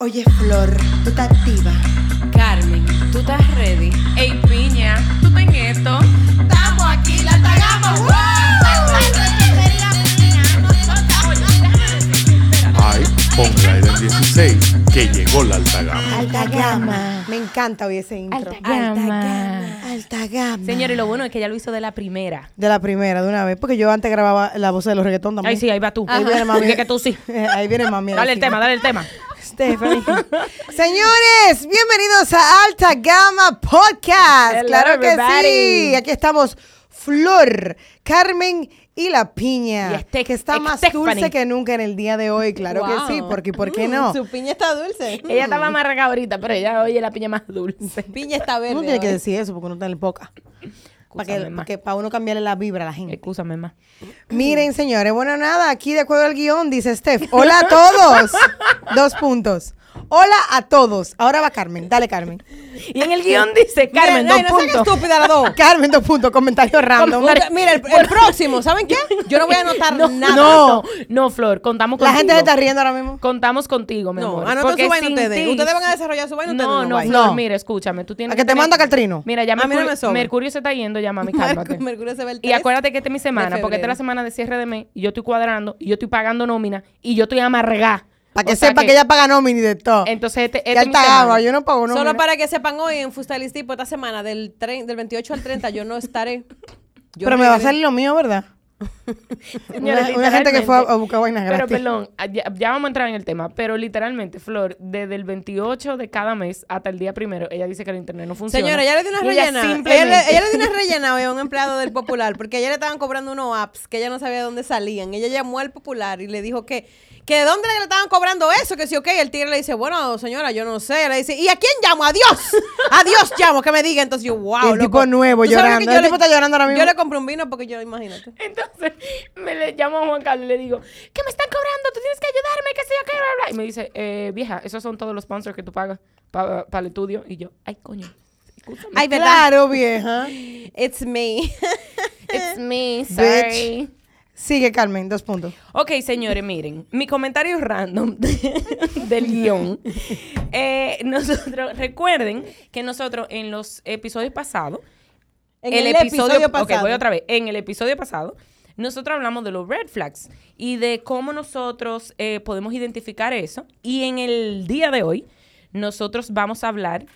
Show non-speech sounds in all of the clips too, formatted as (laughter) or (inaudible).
Oye, Flor, tú estás activa. Carmen, ¿tú estás ready? Ey, piña, ¿tú estás en esto? Estamos aquí, la tagama. Ay, ponga el 16, que llegó la alta gama. Alta gama. Me encanta hoy ese intro. Alta gama. Alta gama. Señores, lo bueno es que ella lo hizo de la primera. De la primera, de una vez. Porque yo antes grababa la voz de los reggaetón también. Ay, sí, ahí va tú. Ahí viene mami. Que tú sí. (laughs) Ahí viene mami. Dale el tema, dale el tema. Stephanie. (laughs) Señores, bienvenidos a Alta Gama Podcast. Hello, claro que everybody. sí. Aquí estamos Flor, Carmen y la piña, Y este- que está más Stephanie. dulce que nunca en el día de hoy. Claro que sí, porque ¿por qué no? Su piña está dulce. Ella estaba amarga ahorita, pero ella oye la piña más dulce. Piña está verde. Uno tiene que decir eso porque uno está en el poca. Para que, Excúsame, ma. pa' que- pa' uno cambiarle la vibra a la gente. Excúsame más. Miren, señores, bueno, nada, aquí de acuerdo al guion, dice Steph. Hola a todos. (laughs) Dos puntos. Hola a todos. Ahora va Carmen. Dale, Carmen. Y en el guion dice, Carmen, dos no puntos. estúpida las dos. (laughs) Carmen, dos puntos. Comentario random. Mira, el, el próximo, ¿saben qué? (laughs) Yo no voy a anotar No, nada. no, no, Flor, contamos La contigo. gente se está riendo ahora mismo. Contamos contigo, mi No, amor. porque su vaina ustedes. ti- Ustedes van a desarrollar su vaina, ustedes No, no no. Flor, No. mira, escúchame. Tú tienes ¿A que te tener- mando a Catrino? Mira, ya no Mercurio, me. Mercurio se está yendo, ya, mami, (laughs) cálmate. Mercurio se va el Y 3 acuérdate que esta es mi semana, porque esta es la semana de cierre de mes, y yo estoy cuadrando, y yo estoy pagando nómina, y yo estoy amargada. Para que O sea sepa que, ella paga nómina y de todo. Entonces, este, este es mi alta semana. gama, yo no pago nómina. Solo para que sepan hoy en Fustalistipo esta semana, del, del 28 al 30, yo no estaré. Yo Pero me va a salir lo mío, ¿verdad? (laughs) Una- una gente que fue a- buscar vainas Pero gratis. perdón, ah, ya, ya vamos a entrar en el tema, pero literalmente, Flor, desde el 28 de cada mes hasta el día primero, ella dice que el internet no funciona. Señora, ella le dio una ella rellena. Ella, simplemente- le, ella le dio una rellena a un empleado del Popular, porque ayer le estaban cobrando unos apps que ella no sabía de dónde salían. Ella llamó al Popular y le dijo que, que de dónde le estaban cobrando eso, que sí, ok. El tigre le dice, bueno, señora, yo no sé. Le dice, ¿y a quién llamo? ¡A Dios! ¡A Dios llamo! Que me diga. Entonces yo, wow, el tipo loco. nuevo ¿Tú sabes llorando. que yo El le- tipo está llorando ahora mismo. Yo le compré un vino porque yo, imagínate. Entonces me le llamo a Juan Carlos y le digo, ¿qué me están cobrando? Tú tienes que ayudarme, qué sé yo, qué, bla, bla. Y me dice, eh, vieja, esos son todos los sponsors que tú pagas para el estudio. Y yo, ay, coño. Escúchame. Ay, ¿verdad? Claro, vieja. It's me. It's me, (laughs) sorry. Sigue, Carmen, dos puntos. Ok, señores, miren, mi comentario random (laughs) del guion. Eh, nosotros, recuerden que nosotros en los episodios pasados, En el episodio ok, pasado. voy otra vez. En el episodio pasado, nosotros hablamos de los red flags y de cómo nosotros eh, podemos identificar eso. Y en el día de hoy, nosotros vamos a hablar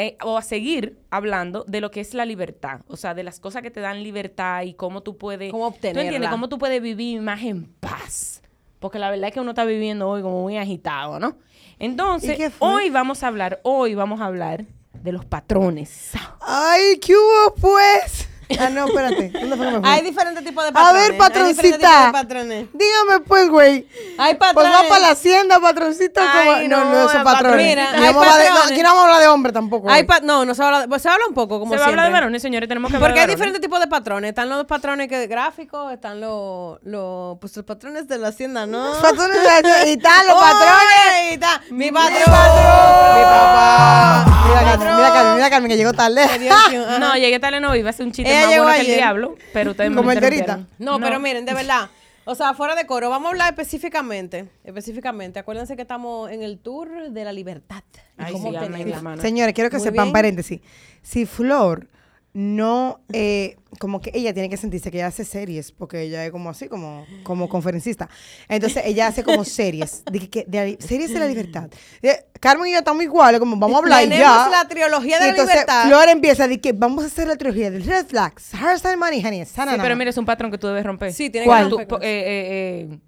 eh, o a seguir hablando de lo que es la libertad. O sea, de las cosas que te dan libertad y cómo tú puedes... Cómo ¿Tú entiendes? obtenerla. Cómo tú puedes vivir más en paz. Porque la verdad es que uno está viviendo hoy como muy agitado, ¿no? ¿Y Entonces, hoy vamos a hablar, hoy vamos a hablar de los patrones. Ay, ¿qué hubo, pues? Ah, no, espérate. ¿Dónde fue que me fui? Hay diferentes tipos de A patrones. ver, diferentes tipos patroncita. Dígame, pues, güey. Hay Pues patrones. va para la hacienda, patroncito. Ay, como... No, no, no, esos patrones. Mira, No hay vamos a hablar de- no, patrones. aquí no vamos a hablar de hombre tampoco. Hay güey. pa- no, no se habla, pues se habla un poco, como Se va a hablar de siempre. varones, señores, tenemos que hablar Porque de hay diferentes tipos de patrones. Están los patrones que gráficos, están los, los, pues los patrones de la hacienda, ¿no? Los patrones de la- y están los (laughs) patrones. y está, Mi patrón. patrón. Mi papá. Mira, Mi Carmen, mira, Carmen, mira, Carmen, que llegó tarde. (laughs) No, llegué tarde, no, iba a ser un chiste Ella más llegó bueno que el ayer. diablo, pero ustedes me Como enterita. interrumpieron. No, pero miren, de verdad. O sea, fuera de coro, vamos a hablar específicamente. Específicamente. Acuérdense que estamos en el tour de la libertad. y Ay, cómo sí, amén, obtenerla. hermana. Señores, quiero que Muy sepan, bien. paréntesis. Si Flor no, eh, como que ella tiene que sentirse que ella hace series, porque ella es como así, como, como conferencista. Entonces ella hace como series, (laughs) de, que- de series de la libertad. Eh, Carmen y yo estamos iguales, como vamos a hablar Tenemos ya. la trilogía de Y la entonces libertad. Flor empieza de que vamos a hacer la trilogía del Red Flags, Hairstyle Money, Honey, Sí, pero mira, es un patrón que tú debes romper. Sí, tiene ¿Cuál? que romper eh, eh, eh,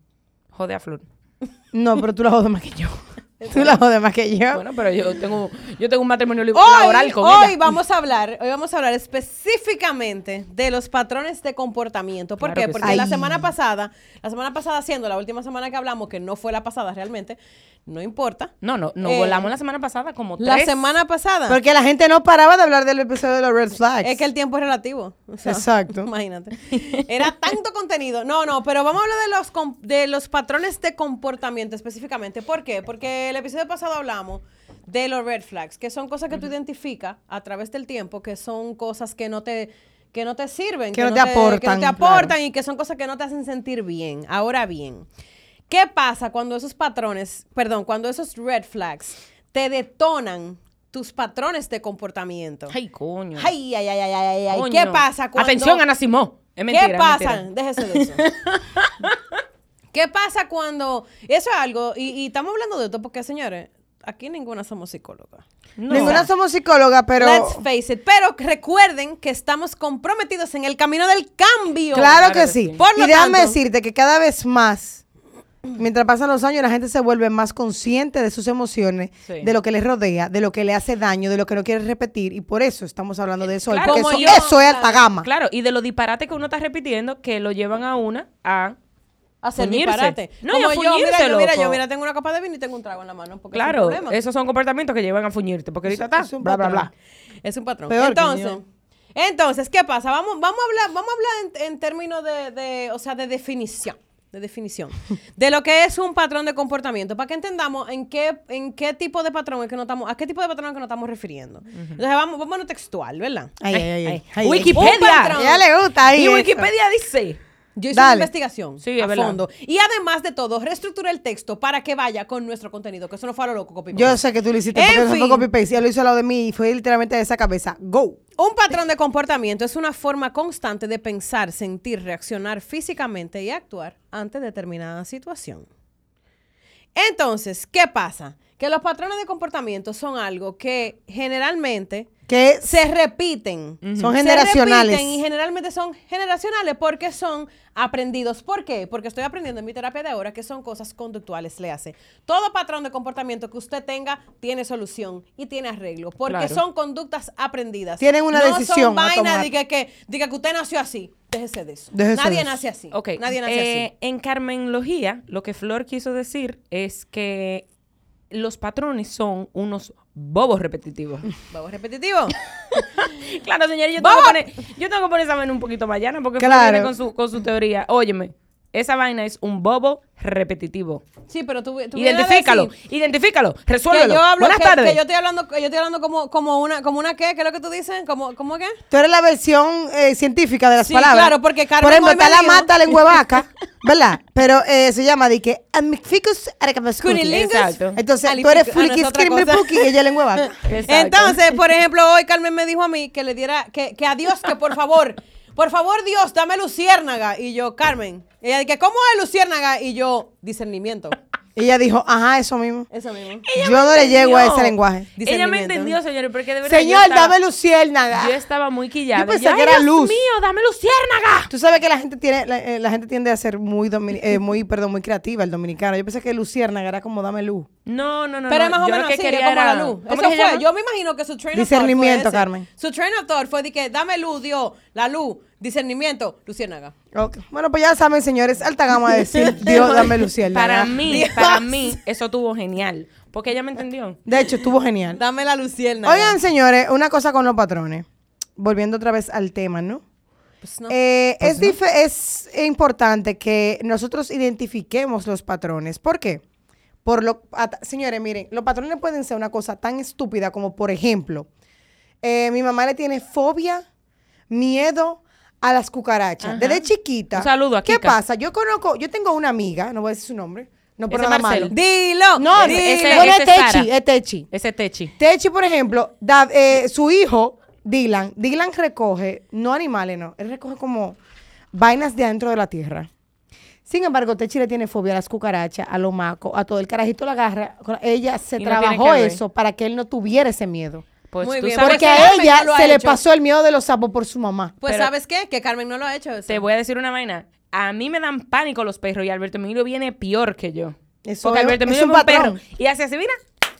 jode a Flor. No, pero tú la jodes más que yo. (laughs) tú la jodes más que yo. Bueno, pero yo tengo, yo tengo un matrimonio Hoy, laboral con hoy ella. vamos a hablar, hoy vamos a hablar específicamente de los patrones de comportamiento. ¿Por Claro qué? que Porque sí. la semana pasada, la semana pasada siendo la última semana que hablamos, que no fue la pasada realmente, No importa. No, no, nos Eh, volamos la semana pasada como tres. La semana pasada. Porque la gente no paraba de hablar del episodio de los Red Flags. Es que el tiempo es relativo. O sea, Exacto. (laughs) Imagínate. Era tanto contenido. No, no, pero vamos a hablar de los, de los patrones de comportamiento específicamente. ¿Por qué? Porque el episodio pasado hablamos de los red flags, que son cosas que tú identificas a través del tiempo, que son cosas que no te que no te sirven, Que no te aportan, que no te claro. aportan y que son cosas que no te hacen sentir bien. Ahora bien, ¿qué pasa cuando esos patrones, perdón, cuando esos red flags te detonan tus patrones de comportamiento? Ay, coño. Ay, ay, ay, ay, ay, ay. Coño. ¿Qué pasa cuando... Atención, Ana Simó. Es mentira, ¿Qué es pasa? mentira. Déjese de eso. (laughs) ¿Qué pasa cuando... Eso es algo, y, y estamos hablando de esto porque, señores, aquí ninguna somos psicólogas. No. Ninguna somos psicólogas, pero... Let's face it. Pero recuerden que estamos comprometidos en el camino del cambio. Claro que sí. Por lo y déjame tanto- decirte que cada vez más, mientras pasan los años, la gente se vuelve más consciente de sus emociones, Sí. de lo que les rodea, de lo que le hace daño, de lo que no quiere repetir. Y por eso estamos hablando de eso hoy, Claro, porque como eso, yo, eso es alta gama. Claro, y de los disparates que uno está repitiendo que lo llevan a una a Hacer fuñirse. disparate. No, Como yo, mira, yo, mira, loco. yo, mira, tengo una copa de vino y tengo un trago en la mano. Porque es un Claro, esos son comportamientos que llevan a fuñirte, porque ahorita está, es un bla, bla, patrón. bla. Es un patrón. Peor entonces, entonces, ¿qué pasa? Vamos, vamos a hablar, vamos a hablar en, en términos de, de, o sea, de definición. De definición. (laughs) De lo que es un patrón de comportamiento. Para que entendamos en qué, en qué tipo de patrón es que nos estamos, a qué tipo de patrón es que nos estamos refiriendo. Entonces, vamos, vamos a lo textual, ¿verdad? Ay, ay, ay. Wikipedia. Un patrón. A ella le gusta ahí Y eso. Wikipedia dice. Yo hice una investigación Sí, a verdad. fondo. Y además de todo, reestructuré el texto para que vaya con nuestro contenido, que eso no fue a lo loco, copy Yo paste. sé que tú lo hiciste, En porque eso fue copy paste. Ella lo hizo al lado de mí y fue literalmente de esa cabeza. Go. Un patrón de comportamiento es una forma constante de pensar, sentir, reaccionar físicamente y actuar ante determinada situación. Entonces, ¿qué pasa? Que los patrones de comportamiento son algo que generalmente Que se repiten. Son Se generacionales. repiten y generalmente son generacionales porque son aprendidos. ¿Por qué? Porque estoy aprendiendo en mi terapia de ahora que son cosas conductuales, le hace. Todo patrón de comportamiento que usted tenga tiene solución y tiene arreglo. Porque Claro. son conductas aprendidas. Tienen una no decisión son a vainas de que, que, de que usted nació así. Déjese de eso. Déjese Nadie de eso. nace así. Ok. Nadie nace eh, así. En Carmenlogía, lo que Flor quiso decir es que los patrones son unos bobos repetitivos. Vamos repetitivo. (laughs) claro, señores, yo tengo, que poner, yo tengo que poner esa vaina un poquito más llana porque Claro. viene con su, con su teoría. Óyeme, esa vaina es un bobo repetitivo. Sí, pero tú, Identifícalo, decir identifícalo, Que resuélvelo. yo hablo, Buenas que, tardes. que yo estoy hablando, que yo estoy hablando como, como una, como una qué, ¿qué es lo que tú dices? Como, ¿cómo qué? Tú eres la versión eh, científica de las Sí, palabras. claro, porque Carmen Por ejemplo, está la mata lengüevaca, (laughs) ¿verdad? Pero eh, se llama de que Amicficus. Exacto. Entonces, tú eres ah, puki y ella es lengüevaca. Exacto. (laughs) Entonces, por ejemplo, hoy Carmen me dijo a mí que le diera, que, que a Dios, que por favor, por favor, Dios, dame luciérnaga. Y yo, Carmen, ella dice, ¿cómo es luciérnaga? Y yo, discernimiento. Ella dijo, ajá, eso mismo. Eso mismo. Yo no le llego a ese lenguaje. Ella me Discernimiento. entendió, señores, porque de verdad. Señor, estaba- dame luciérnaga. Yo estaba muy quillada. Yo pensé Yo, que "Ay, era Dios luz". mío, dame luciérnaga. Tú sabes que la gente tiene, la, eh, la gente tiende a ser muy, domini- eh, muy, perdón, muy creativa, el dominicano. Yo pensé que luciérnaga era como dame luz. No, no, no. Pero es más o menos que así, quería es como era- la luz. ¿Cómo Eso fue, llama? yo me imagino que su train of Discernimiento, thought ese. Carmen. Su train of thought fue de que dame luz, Dios, la luz, discernimiento, luciérnaga. Ok. Bueno, pues ya saben, señores, alta gama de decir, (laughs) Dios, dame luciérnaga. Para mí, Dios. para mí, eso estuvo genial. Porque ella me entendió. De hecho, estuvo genial. Dame la luciérnaga. Oigan, señores, una cosa con los patrones. Volviendo otra vez al tema, ¿no? Pues no. Eh, es, dif- es importante que nosotros identifiquemos los patrones. ¿Por qué? Por lo, señores, miren, los patrones pueden ser una cosa tan estúpida como, por ejemplo, eh, mi mamá le tiene fobia, miedo a las cucarachas. Desde chiquita. Un saludo a ¿Qué Kika. pasa? Yo conozco, yo tengo una amiga, no voy a decir su nombre, no por nada Marcelo. malo. Dilo. No, dilo. ese- bueno, es ese es Sara. Techi, es Techi. Ese techi. Techi, por ejemplo, da- eh, su hijo, Dylan, Dylan recoge, no animales, no, él recoge como vainas de adentro de la tierra. Sin embargo, Techi le tiene fobia a las cucarachas, a los macos, a todo. El carajito la agarra. Ella se Y trabajó eso para que él no tuviera ese miedo. Pues Muy tú bien, sabes Porque que a Carmen ella no lo ha se le hecho. pasó el miedo de los sapos por su mamá. Pues Pero- ¿sabes qué? Que Carmen no lo ha hecho eso. te voy a decir una vaina. A mí me dan pánico los perros y Alberto Emilio viene peor que yo. Eso Porque es- Alberto es Emilio un es un perro. patrón. Y hace así, mira,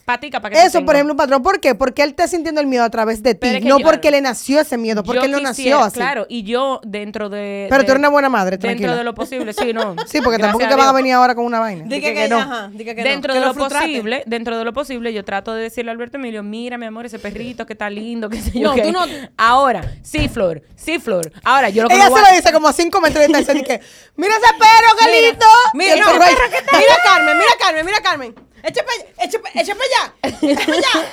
patica para que tú Eso, por ejemplo, un patrón. ¿Por qué? Porque él está sintiendo el miedo a través de ti. Pero es que no yo- porque le nació ese miedo, porque él no quisiera- nació así. Claro, y yo dentro de. Pero de- tú eres una buena madre, Dentro tranquila. de lo posible, sí, no. (laughs) Sí, porque tampoco te van a venir ahora con una vaina. Di Dije que, que no. ajá, que no, dentro que de lo posible, dentro de lo posible, yo trato de decirle a Alberto Emilio, mira, mi amor, ese perrito que está lindo, que sé yo No, qué". tú no- Ahora, sí, Flor, sí, Flor. Ahora, yo lo que Ella se lo dice como a cinco metros de distancia. (laughs) y que, mira ese perro, qué lindo. Mira Carmen, mira Carmen, mira Carmen. Echa para echa pa- echa para allá, echa para allá,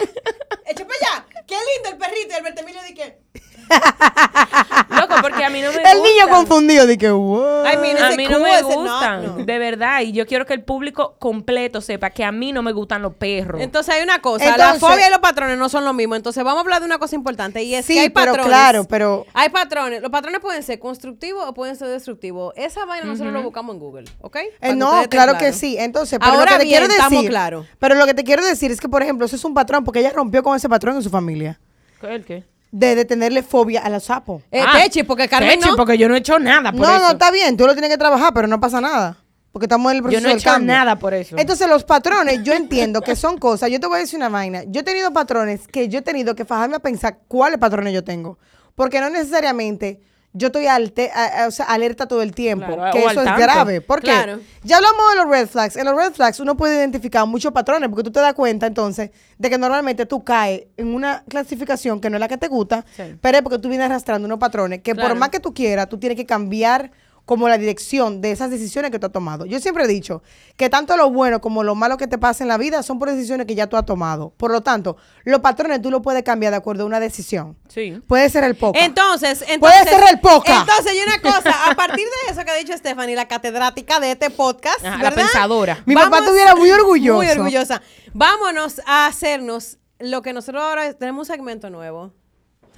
echa para allá. Qué lindo el perrito. Y Alberto Emilio dice (laughs) Loco, porque a mí no me El niño confundido. Dije, wow. Ay, mira, A mí no me no, gustan, no. de verdad. Y yo quiero que el público completo sepa que a mí no me gustan los perros. Entonces hay una cosa, la Entonces- fobia y los patrones no son lo mismo. Entonces vamos a hablar de una cosa importante y es Sí, que hay pero patrones. claro, pero- Hay patrones. Los patrones pueden ser constructivos o pueden ser destructivos. Esa vaina nosotros lo buscamos en Google, ¿ok? Eh, que no, claro que sí. Entonces, pero Ahora lo que te bien, quiero estamos decir, claros. pero lo que te quiero decir es que, por ejemplo, eso es un patrón porque ella rompió con ese patrón en su familia ¿El qué? De, de tenerle fobia a los sapos. Eh, Ah, Techi, porque Carmen Techi, no. porque yo no he hecho nada por No, eso. no, está bien, tú lo tienes que trabajar, pero no pasa nada. Porque estamos en el Yo proceso no he del hecho cambio. nada por eso. Entonces, los patrones, yo entiendo que son cosas. Yo te voy a decir una vaina. Yo he tenido patrones que yo he tenido que fajarme a pensar cuáles patrones yo tengo. Porque no necesariamente yo estoy alte- a- a- o sea, alerta todo el tiempo. Claro, que eso es grave. ¿Por qué? Claro. Ya hablamos de los red flags. En los red flags uno puede identificar muchos patrones porque tú te das cuenta entonces de que normalmente tú caes en una clasificación que no es la que te gusta, Sí. pero es porque tú vienes arrastrando unos patrones que Claro. por más que tú quieras, tú tienes que cambiar como la dirección de esas decisiones que tú has tomado. Yo siempre he dicho que tanto lo bueno como lo malo que te pasa en la vida son por decisiones que ya tú has tomado. Por lo tanto, los patrones tú los puedes cambiar de acuerdo a una decisión. Sí. Puede ser el poca. Entonces, entonces. Puede ser el poca. Entonces, hay una cosa. A partir de eso que ha dicho Stephanie, la catedrática de este podcast, Ajá, la pensadora. Mi papá estuviera muy orgulloso. Muy orgullosa. Vámonos a hacernos lo que nosotros ahora tenemos un segmento nuevo.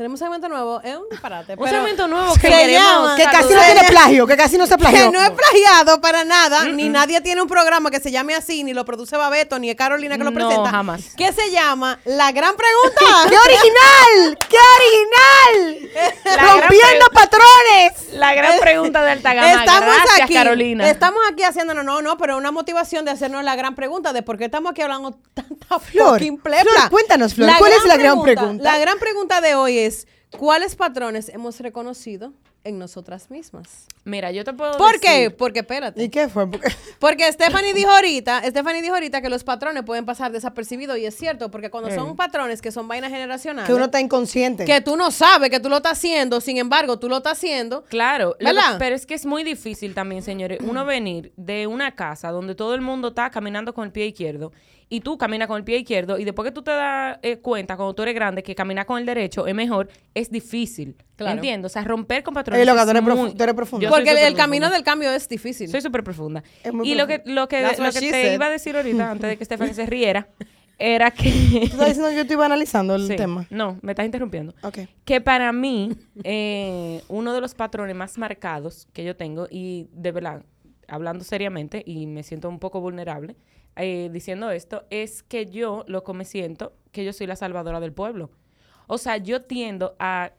Tenemos un segmento nuevo. Es un disparate. Un segmento nuevo (laughs) que queremos que casi no tiene plagio, que casi no se plagió. que no es plagiado para nada, ni nadie tiene un programa que se llame así, ni lo produce Babeto, ni es Carolina que lo No, presenta. jamás. Que se llama La Gran Pregunta. (laughs) ¡Qué original! ¡Qué original! (laughs) ¡Rompiendo patrones! La gran pregunta de alta gama. Estamos Gracias, aquí, Carolina. estamos aquí haciéndonos, no, no, pero una motivación de hacernos la gran pregunta de por qué estamos aquí hablando tanta (laughs) Flor. Flor, cuéntanos, Flor, ¿cuál es la gran pregunta? La gran pregunta de hoy es, ¿cuáles patrones hemos reconocido en nosotras mismas? Mira, yo te puedo ¿Por qué? Porque espérate. ¿Y qué fue? Porque- (laughs) Porque Stephanie dijo ahorita, Stephanie dijo ahorita que los patrones pueden pasar desapercibidos y es cierto, porque cuando son patrones que son vainas generacionales, que uno está inconsciente. que tú no sabes que tú lo estás haciendo, sin embargo, tú lo estás haciendo. Claro, ¿Verdad? pero es que es muy difícil también, señores, uno venir de una casa donde todo el mundo está caminando con el pie izquierdo y tú caminas con el pie izquierdo y después que tú te das eh, cuenta cuando tú eres grande que caminar con el derecho es mejor, es difícil. Claro. ¿Entiendes? O sea, romper con patrones. Ey, loca, es tú eres profu- muy- tú eres profunda. Yo Porque el, camino del cambio es difícil. Soy súper profunda. Es muy Y lo que, lo que, lo what que te said. iba a decir ahorita, antes de que (laughs) Stephanie se riera, era que... ¿Tú estás diciendo que yo te iba analizando el Sí. tema? No, me estás interrumpiendo. Ok. Que para mí, eh, uno de los patrones más marcados que yo tengo, y de verdad, hablando seriamente, y me siento un poco vulnerable eh, diciendo esto, es que yo, lo que me siento, que yo soy la salvadora del pueblo. O sea, yo tiendo a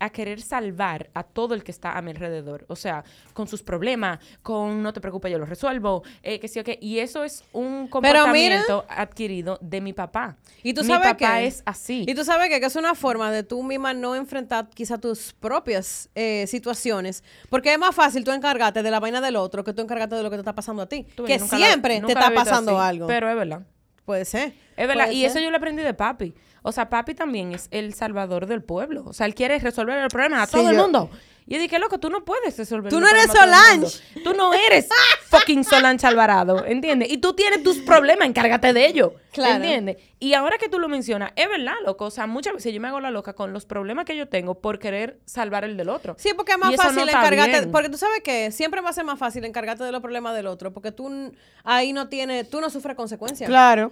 a querer salvar a todo el que está a mi alrededor. O sea, con sus problemas, con no te preocupes, yo lo resuelvo, eh, que sí o. Y eso es un comportamiento adquirido de mi papá. Y tú mi sabes papá que es así. Y tú sabes que, que es una forma de tú misma no enfrentar quizá tus propias eh, situaciones. Porque es más fácil tú encargarte de la vaina del otro que tú encargarte de lo que te está pasando a ti. Tú que la- siempre te está pasando así, algo. Pero es verdad. Puede ser. Es verdad. Puede Y ser. eso yo lo aprendí de papi. O sea, papi también es el salvador del pueblo. O sea, él quiere resolver el problema a Sí, todo el mundo. Y yo dije, loco, tú no puedes resolver Tú el no eres. Solange. Tú no eres (laughs) fucking Solange Alvarado, ¿entiendes? Y tú tienes tus problemas, encárgate de ellos. Claro. ¿Entiendes? Y ahora que tú lo mencionas, es verdad, loco. O sea, muchas veces yo me hago la loca con los problemas que yo tengo por querer salvar el del otro. Sí, porque es más fácil no encargarte. Porque tú sabes que siempre va a ser más fácil encargarte de los problemas del otro. Porque tú ahí no tienes, tú no sufres consecuencias. Claro.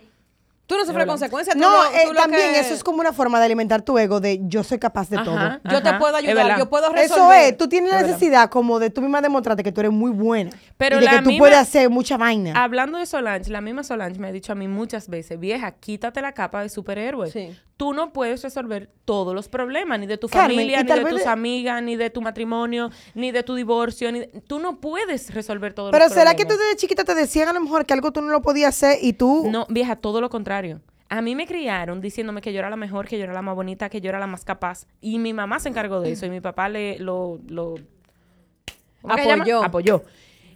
Tú no sufres consecuencias. tú No, lo- eh, lo también que- eso es como una forma de alimentar tu ego de yo soy capaz de Ajá, todo. Yo te puedo ayudar, yo puedo Eso resolver. es, tú tienes la necesidad como de tú misma demostrarte que tú eres muy buena. Pero y de la que tú misma- puedes hacer mucha vaina. Hablando de Solange, la misma Solange me ha dicho a mí muchas veces, vieja, quítate la capa de superhéroe. Sí. Tú no puedes resolver todos los problemas, ni de tu Carmen, familia, ni de tus de- amigas, ni de tu matrimonio, ni de tu divorcio. Ni de- Tú no puedes resolver todos Pero los ¿será problemas. que tú desde chiquita te decían a lo mejor que algo tú no lo podías hacer y tú... No, vieja, todo lo contrario. A mí me criaron diciéndome que yo era la mejor, que yo era la más bonita, que yo era la más capaz. Y mi mamá se encargó de eso y mi papá le lo, lo. Apoyó. Apoyó.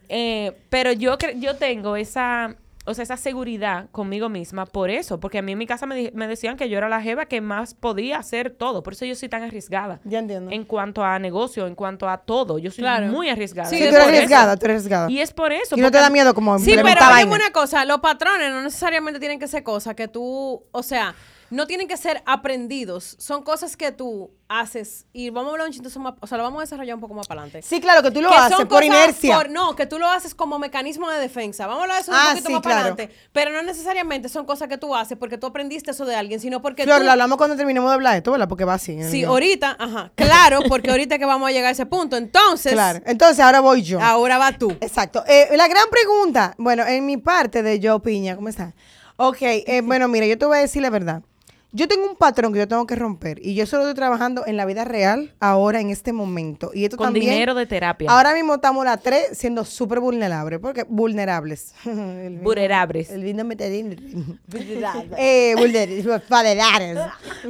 Eh, pero yo, yo tengo esa, o sea, esa seguridad conmigo misma por eso, porque a mí en mi casa me, di- me decían que yo era la jeva que más podía hacer todo. Por eso yo soy tan arriesgada. Ya entiendo. En cuanto a negocio, en cuanto a todo. Yo soy Claro. muy arriesgada. Sí, tú es eres por eso. arriesgada, tú eres arriesgada. Y es por eso. Y no te da miedo como Sí, pero vaina. una cosa, los patrones no necesariamente tienen que ser cosas que tú, o sea, no tienen que ser aprendidos, son cosas que tú haces y vamos a hablar un chiste más, o sea, lo vamos a desarrollar un poco más para adelante. Sí, claro, que tú lo que haces por cosas inercia. por- no, que tú lo haces como mecanismo de defensa. Vamos a hablar de eso Ah, un poquito sí, más para adelante. Pero no necesariamente son cosas que tú haces porque tú aprendiste eso de alguien, sino porque Flor, tú... lo hablamos cuando terminemos de hablar de esto, ¿verdad? Porque va así. Sí, ahorita, ajá, claro, porque ahorita que vamos a llegar a ese punto. Entonces, Claro. Entonces, ahora voy yo. ahora va tú. Exacto. Eh, la gran pregunta, bueno, en mi parte de Joe Piña, ¿cómo está? Ok, eh, (laughs) bueno, mira, yo te voy a decir la verdad. Yo tengo un patrón que yo tengo que romper y yo solo estoy trabajando en la vida real ahora, en este momento. Y esto Con también, dinero de terapia. Ahora mismo estamos las tres siendo súper vulnerables, porque vulnerables. (laughs) El vino- Vulnerables. El vino me (laughs) eh, vulner- vulnerables.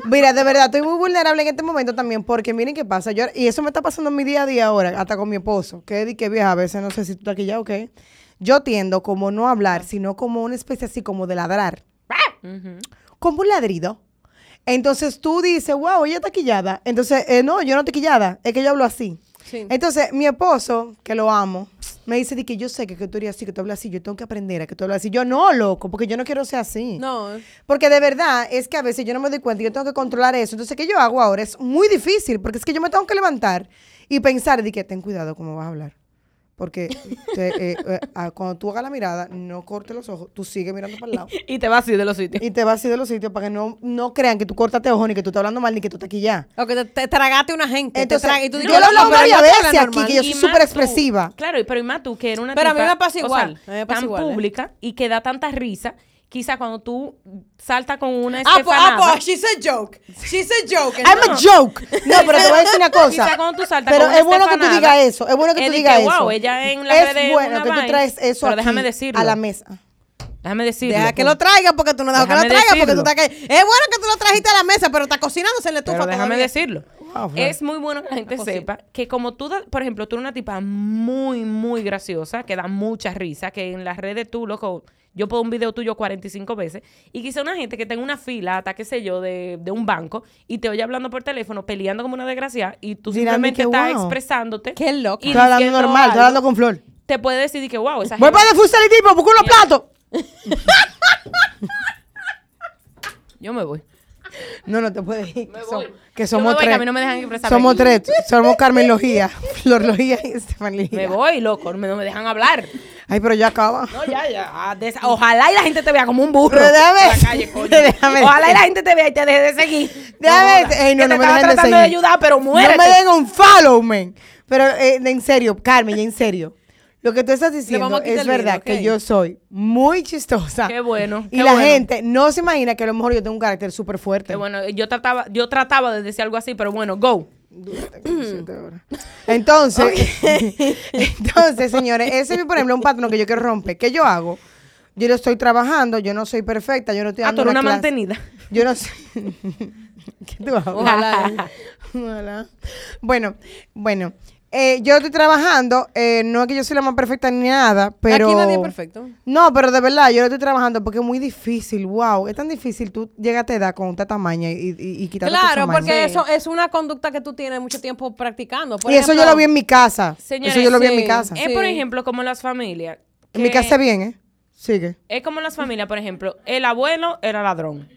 Mira, de verdad, estoy muy vulnerable en este momento también, porque miren qué pasa. Yo, y eso me está pasando en mi día a día ahora, hasta con mi esposo, que di que vieja, a veces no sé si tú estás aquí ya o qué. Yo tiendo como no hablar, sino como una especie así como de ladrar. Como un ladrido. Entonces tú dices, wow, ella está quillada. Entonces, eh, no, yo no estoy quillada, es que yo hablo así. Sí. Entonces, mi esposo, que lo amo, me dice de que yo sé que, que tú eres así, que tú hablas así, yo tengo que aprender a que tú hablas así. Yo no, loco, porque yo no quiero ser así. No, Porque de verdad es que a veces yo no me doy cuenta y yo tengo que controlar eso. Entonces, ¿qué yo hago ahora? Es muy difícil, porque es que yo me tengo que levantar y pensar de que ten cuidado cómo vas a hablar. Porque te- eh, eh, ah, cuando tú hagas la mirada, no cortes los ojos, tú sigues mirando para el lado. (laughs) Y te vas así de los sitios. Y te vas así de los sitios para que no, no crean que tú cortaste ojos ni que tú estás hablando mal ni que tú estás aquí ya. o que te, te tragaste una gente. te Entonces, traga- y tú yo dices, lo he hablado "No, pero varias yo te veces aquí, normal". que yo soy súper expresiva. Claro, y- pero y más tú, que era una Pero a mí me pasa o igual, sea, a mí me pasa tan igual, ¿eh? pública y que da tanta risa, quizá cuando tú saltas con una Ah, pues, ah, pues, she's a joke. She's a joke. I'm a joke. No, pero te voy a decir una (laughs) cosa. Quizá cuando tú saltas pero con una es bueno que tú digas eso. Es bueno que tú digas que, eso. wow, ella en la es red bueno una que tú traes eso pero aquí déjame decirlo. a la mesa. Déjame decirlo. Deja que lo traiga porque tú no dejas que lo traiga porque tú estás que... Es bueno que tú lo trajiste a la mesa, pero está cocinándose en la estufa Pero déjame todavía. decirlo. Wow, es muy bueno que la gente sepa que como tú, da- por ejemplo, tú eres una tipa muy, muy graciosa, que da mucha risa, que en las redes tú, loco, yo pongo un video tuyo 45 veces, y quizá una gente que tenga una fila, hasta qué sé yo, de, de un banco, y te oye hablando por teléfono, peleando como una desgracia, y tú simplemente estás wow. expresándote. Qué loco. y Estoy hablando normal, algo, hablando con Flor. Te puede decir que, wow, esa Voy jeva- para el tipo, busco unos platos. Yo me voy. No, no te puedes ir. que, som- somos me voy, que tres. a mí no me dejan expresarme Somos aquí. tres. Somos Carmen Logía, (laughs) Flor Logía y Estefan Logía. Me voy, loco, me- no me dejan hablar. Ay, pero ya acaba. No, ya, ya. ah, Ojalá y la gente te vea como un burro. Pero déjame- en la calle, (laughs) coño. déjame- Ojalá y la gente te vea y te deje de seguir. Déjame- ey, no, que no te me estaba dejen de tratando de seguir. ayudar, pero muérete. No me den un follow, man. Pero eh, en serio, Carmen, ya en serio. Lo que tú estás diciendo es video, verdad que yo soy muy chistosa. Qué bueno, Y qué la bueno. gente no se imagina que a lo mejor yo tengo un carácter súper fuerte. Que bueno, yo trataba, yo trataba de decir algo así, pero bueno, go. Entonces, (laughs) entonces, señores, ese es, por ejemplo, un patrón que yo quiero romper. ¿Qué yo hago? Yo lo estoy trabajando, yo no soy perfecta, yo no estoy Ah, dando tú eres una clase. mantenida. Yo no sé. (laughs) ¿Qué tú hablas? Ojalá. Ojalá. Bueno, bueno. Eh, yo estoy trabajando, eh, no es que yo soy la más perfecta ni nada, pero... Aquí nadie es perfecto. No, pero de verdad, yo lo estoy trabajando porque es muy difícil, wow. Es tan difícil tú llegas a edad con esta tamaña y, y, y quitarte tu Claro, porque eso es una conducta que tú tienes mucho tiempo practicando. Por y eso yo lo vi en mi casa. Señores, eso yo lo vi en mi casa. Es, por ejemplo, como las familias. En mi casa bien, ¿eh? Sigue. Es como las familias, por ejemplo, el abuelo era ladrón.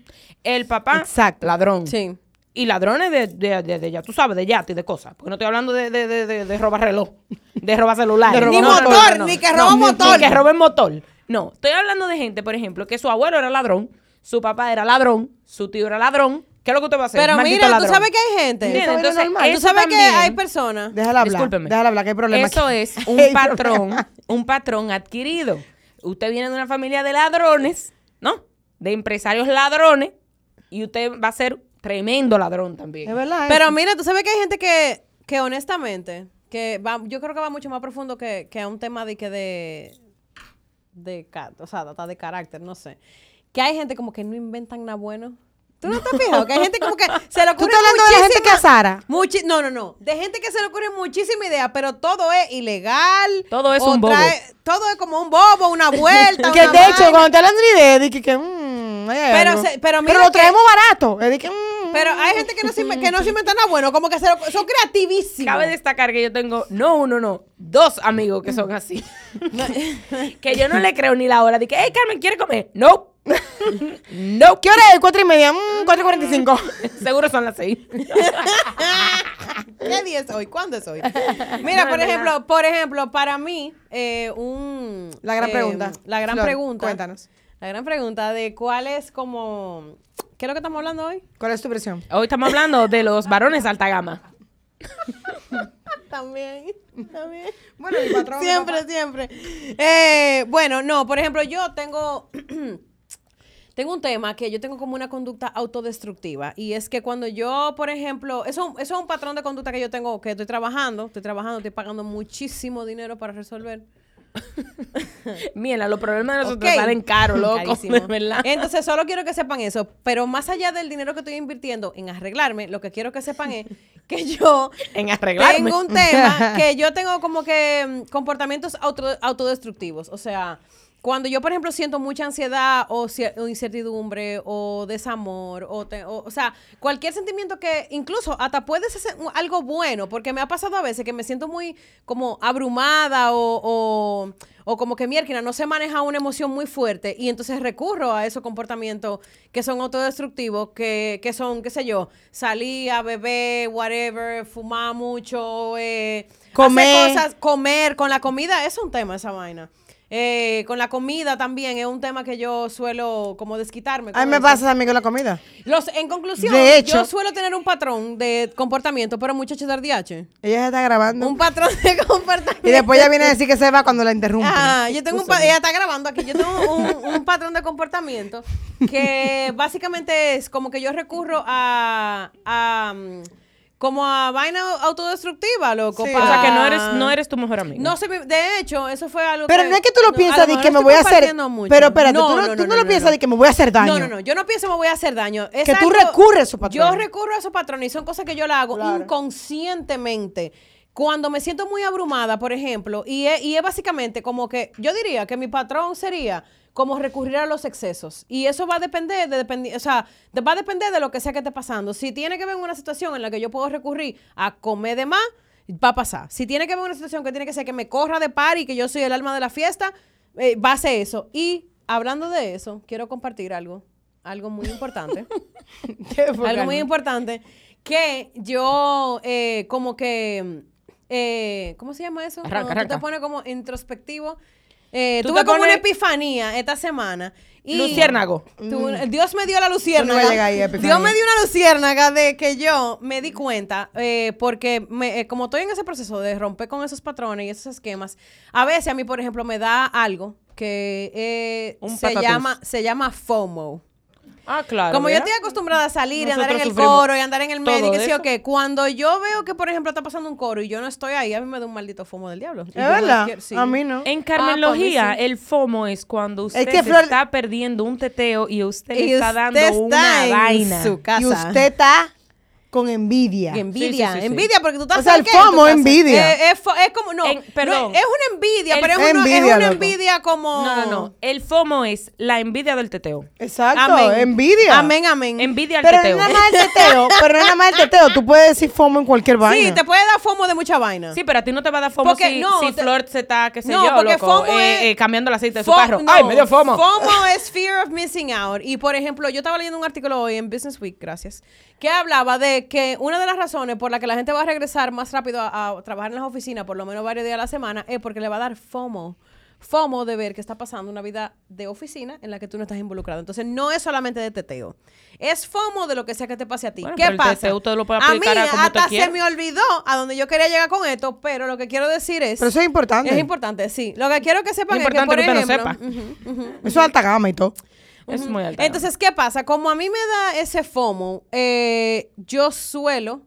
El papá, Exacto. ladrón. Sí. Y ladrones de, de, de, de ya, tú sabes, de yate y de cosas. Porque no estoy hablando de, de, de, de, de robar reloj, (laughs) de robar celular. Ni motor, ni que roba motor. Ni que roben motor. No, estoy hablando de gente, por ejemplo, que su abuelo era ladrón, su papá era ladrón, su tío era ladrón. ¿Qué es lo que usted va a hacer? Pero Maldito mira, ladrón. tú sabes que hay gente. Entonces, normal. Tú sabes que hay personas. Déjala hablar. Discúlpeme. Déjala hablar, que hay problema Eso aquí. es (laughs) un patrón, un patrón adquirido. Usted viene de una familia de ladrones, ¿no? De empresarios ladrones, y usted va a ser tremendo ladrón también. Es verdad. Pero eso. mira, tú sabes que hay gente que, que honestamente, que va, yo creo que va mucho más profundo que, que a un tema de que de, de, o sea, de carácter, no sé. que hay gente como que no inventan nada bueno. ¿Tú no has fijado? Que hay gente como que se le ocurre estás hablando de la gente muchi- no, no, no. De gente que se le ocurre muchísima idea, pero todo es ilegal. Todo es un bobo. todo es como un bobo, una vuelta. (laughs) Que una de hecho, vaina. cuando te hablan de idea, dije que, mm, hay Pero algo. se- pero mira lo que- traemos barato. Es de que, mm, Pero hay gente que no se, que no se (laughs) inventa nada bueno, como que se lo- son creativísimos. Cabe destacar que yo tengo, no uno, no, dos amigos que son así. (laughs) que yo no le creo ni la hora. Dije, hey, Carmen, ¿quiere comer? No. No. ¿Qué hora es? Cuatro y media, mm, cuatro y cuarenta y cinco. (laughs) Seguro son las seis. ¿Qué día es hoy? ¿Cuándo es hoy? (laughs) Mira, No, por ejemplo, por ejemplo, para mí, eh, un... La gran eh, pregunta. La gran Flor, pregunta. cuéntanos. La gran pregunta de cuál es como... ¿Qué es lo que estamos hablando hoy? ¿Cuál es tu versión? Hoy estamos hablando de los varones alta gama. (laughs) También, también. Bueno, mi patrón. siempre, siempre. Eh, bueno, no, por ejemplo, yo tengo... (clears throat) Tengo un tema que yo tengo como una conducta autodestructiva y es que cuando yo, por ejemplo, eso, eso es un patrón de conducta que yo tengo, que estoy trabajando, estoy trabajando, estoy pagando muchísimo dinero para resolver. (laughs) Mira, los problemas de nosotros salen caros, loco. Verdad. Entonces, solo quiero que sepan eso. Pero más allá del dinero que estoy invirtiendo en arreglarme, lo que quiero que sepan es que yo (laughs) En arreglarme. tengo un tema (laughs) que yo tengo como que mm, comportamientos auto- autodestructivos. O sea, cuando yo, por ejemplo, siento mucha ansiedad o, incertidumbre o desamor, o, te- o, o sea, cualquier sentimiento que incluso hasta puede ser algo bueno, porque me ha pasado a veces que me siento muy como abrumada o, o, como que mierda, no se maneja una emoción muy fuerte y entonces recurro a esos comportamientos que son autodestructivos, que, que son, qué sé yo, salir a beber, whatever, fumar mucho, eh, hacer Comer. cosas, comer, con la comida es un tema esa vaina. Eh, con la comida también es un tema que yo suelo como desquitarme. A mí me eso. pasa también con la comida. Los, en conclusión, De hecho- yo suelo tener un patrón de comportamiento, pero muchachos de RDH. Ella se está grabando. Un patrón de (laughs) comportamiento. Y después ella viene a decir que se va cuando la interrumpe. Ah, yo tengo un ella está grabando aquí. Yo tengo un, un patrón de comportamiento que básicamente es como que yo recurro a, a, mm, como a vaina autodestructiva, loco. Sí. O sea, que no eres, no eres tu mejor amigo. No sé, de hecho, eso fue algo Pero que... no es que tú lo a piensas de que me voy a hacer. mucho. Pero espérate, tú no, tú no lo piensas de que me voy a hacer daño. No, no, no. Yo no pienso me voy a hacer daño. Es Que tú recurres a esos patrones. Yo recurro a esos patrones y son cosas que yo la hago Claro. inconscientemente. Cuando me siento muy abrumada, por ejemplo, y es, y es básicamente como que yo diría que mi patrón sería como recurrir a los excesos. Y eso va a depender de, dependi- o sea, de- va a depender de lo que sea que esté pasando. Si tiene que ver una situación en la que yo puedo recurrir a comer de más, va a pasar. Si tiene que ver una situación que tiene que ser que me corra de par y que yo soy el alma de la fiesta, eh, va a ser eso. Y hablando de eso, quiero compartir algo, algo muy importante. (laughs) algo muy importante que yo eh, como que eh, ¿cómo se llama eso? Arranca, Cuando tú arranca. te pones como introspectivo. Eh, tuve como una epifanía esta semana. Y Luciérnago. tuve- Dios me dio la luciérnaga. No vas a llegar ahí. Dios me dio una luciérnaga de que yo me di cuenta, eh, porque me- eh, como estoy en ese proceso de romper con esos patrones y esos esquemas, a veces a mí, por ejemplo, me da algo que eh, Un se, patatús. llama, se llama FOMO. Ah, claro. Como yo estoy acostumbrada a salir y andar en el coro y andar en el medio y que sí o qué, cuando yo veo que, por ejemplo, está pasando un coro y yo no estoy ahí, a mí me da un maldito fomo del diablo. ¿Es no verdad? sí. A mí no. En Ah, Carmenología, pues, sí. el FOMO es cuando usted que se Flor- está perdiendo un teteo y usted Y le está usted dando está una en vaina. su casa. Y usted está con envidia. Y envidia, Sí, sí, sí, sí. envidia porque tú estás O sea, el FOMO, casa. envidia. Eh, es, fo- es como, no, En- no, perdón. es una envidia, El- pero es, una, es Envidia, una loco. envidia como... No, no, no. El FOMO es la envidia del teteo. Exacto, Amén. envidia. Amén, amén. Envidia al Pero no teteo. es nada más el teteo, (laughs) pero no es nada más el teteo. Tú puedes decir FOMO en cualquier vaina. Sí, te puede dar fomo de mucha vaina. Sí, pero a ti no te va a dar FOMO Porque si, no, si te- Flor se está, qué sé No, yo, porque loco, FOMO eh, es- eh, cambiando el aceite de su carro. no, ¡Ay, me dio FOMO! FOMO (laughs) es fear of missing out. Y por ejemplo, yo estaba leyendo un artículo hoy en Business Week, gracias, que hablaba de que una de las razones por la que la gente va a regresar más rápido a, a trabajar en las oficinas, por lo menos varios días a la semana, es porque le va a dar FOMO. FOMO de ver que está pasando una vida de oficina en la que tú no estás involucrado. Entonces, no es solamente de teteo. Es FOMO de lo que sea que te pase a ti. Bueno, ¿Qué pero el pasa? teteo usted lo puede a mí aplicar a como hasta se me olvidó a donde yo quería llegar con esto, pero lo que quiero decir es... Pero eso es importante. Es importante, sí. Lo que quiero que sepan Es es, que, importante por que usted lo ejemplo, sepa. ujú, ujú. Eso es alta gama y todo. Es muy alta. Entonces, ¿qué pasa? Como a mí me da ese FOMO, eh, yo suelo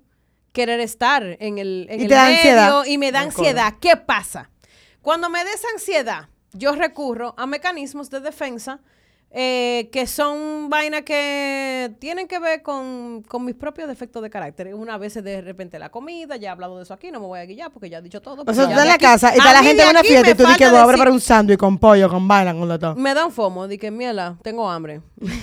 querer estar en el, en Y el te da medio ansiedad. y me da ansiedad. ¿Qué pasa? Cuando me da esa ansiedad, yo recurro a mecanismos de defensa eh, que son vainas que tienen que ver con, con mis propios defectos de carácter. Una vez de repente la comida, ya he hablado de eso aquí, no me voy a guillar porque ya he dicho todo. O sea, tú ya estás en la aquí- casa y está la gente en una fiesta y tú dices que voy a preparar un sándwich con pollo, con vaina, con lo todo. Me dan fomo, di que mierda, tengo hambre. (laughs) (laughs) Es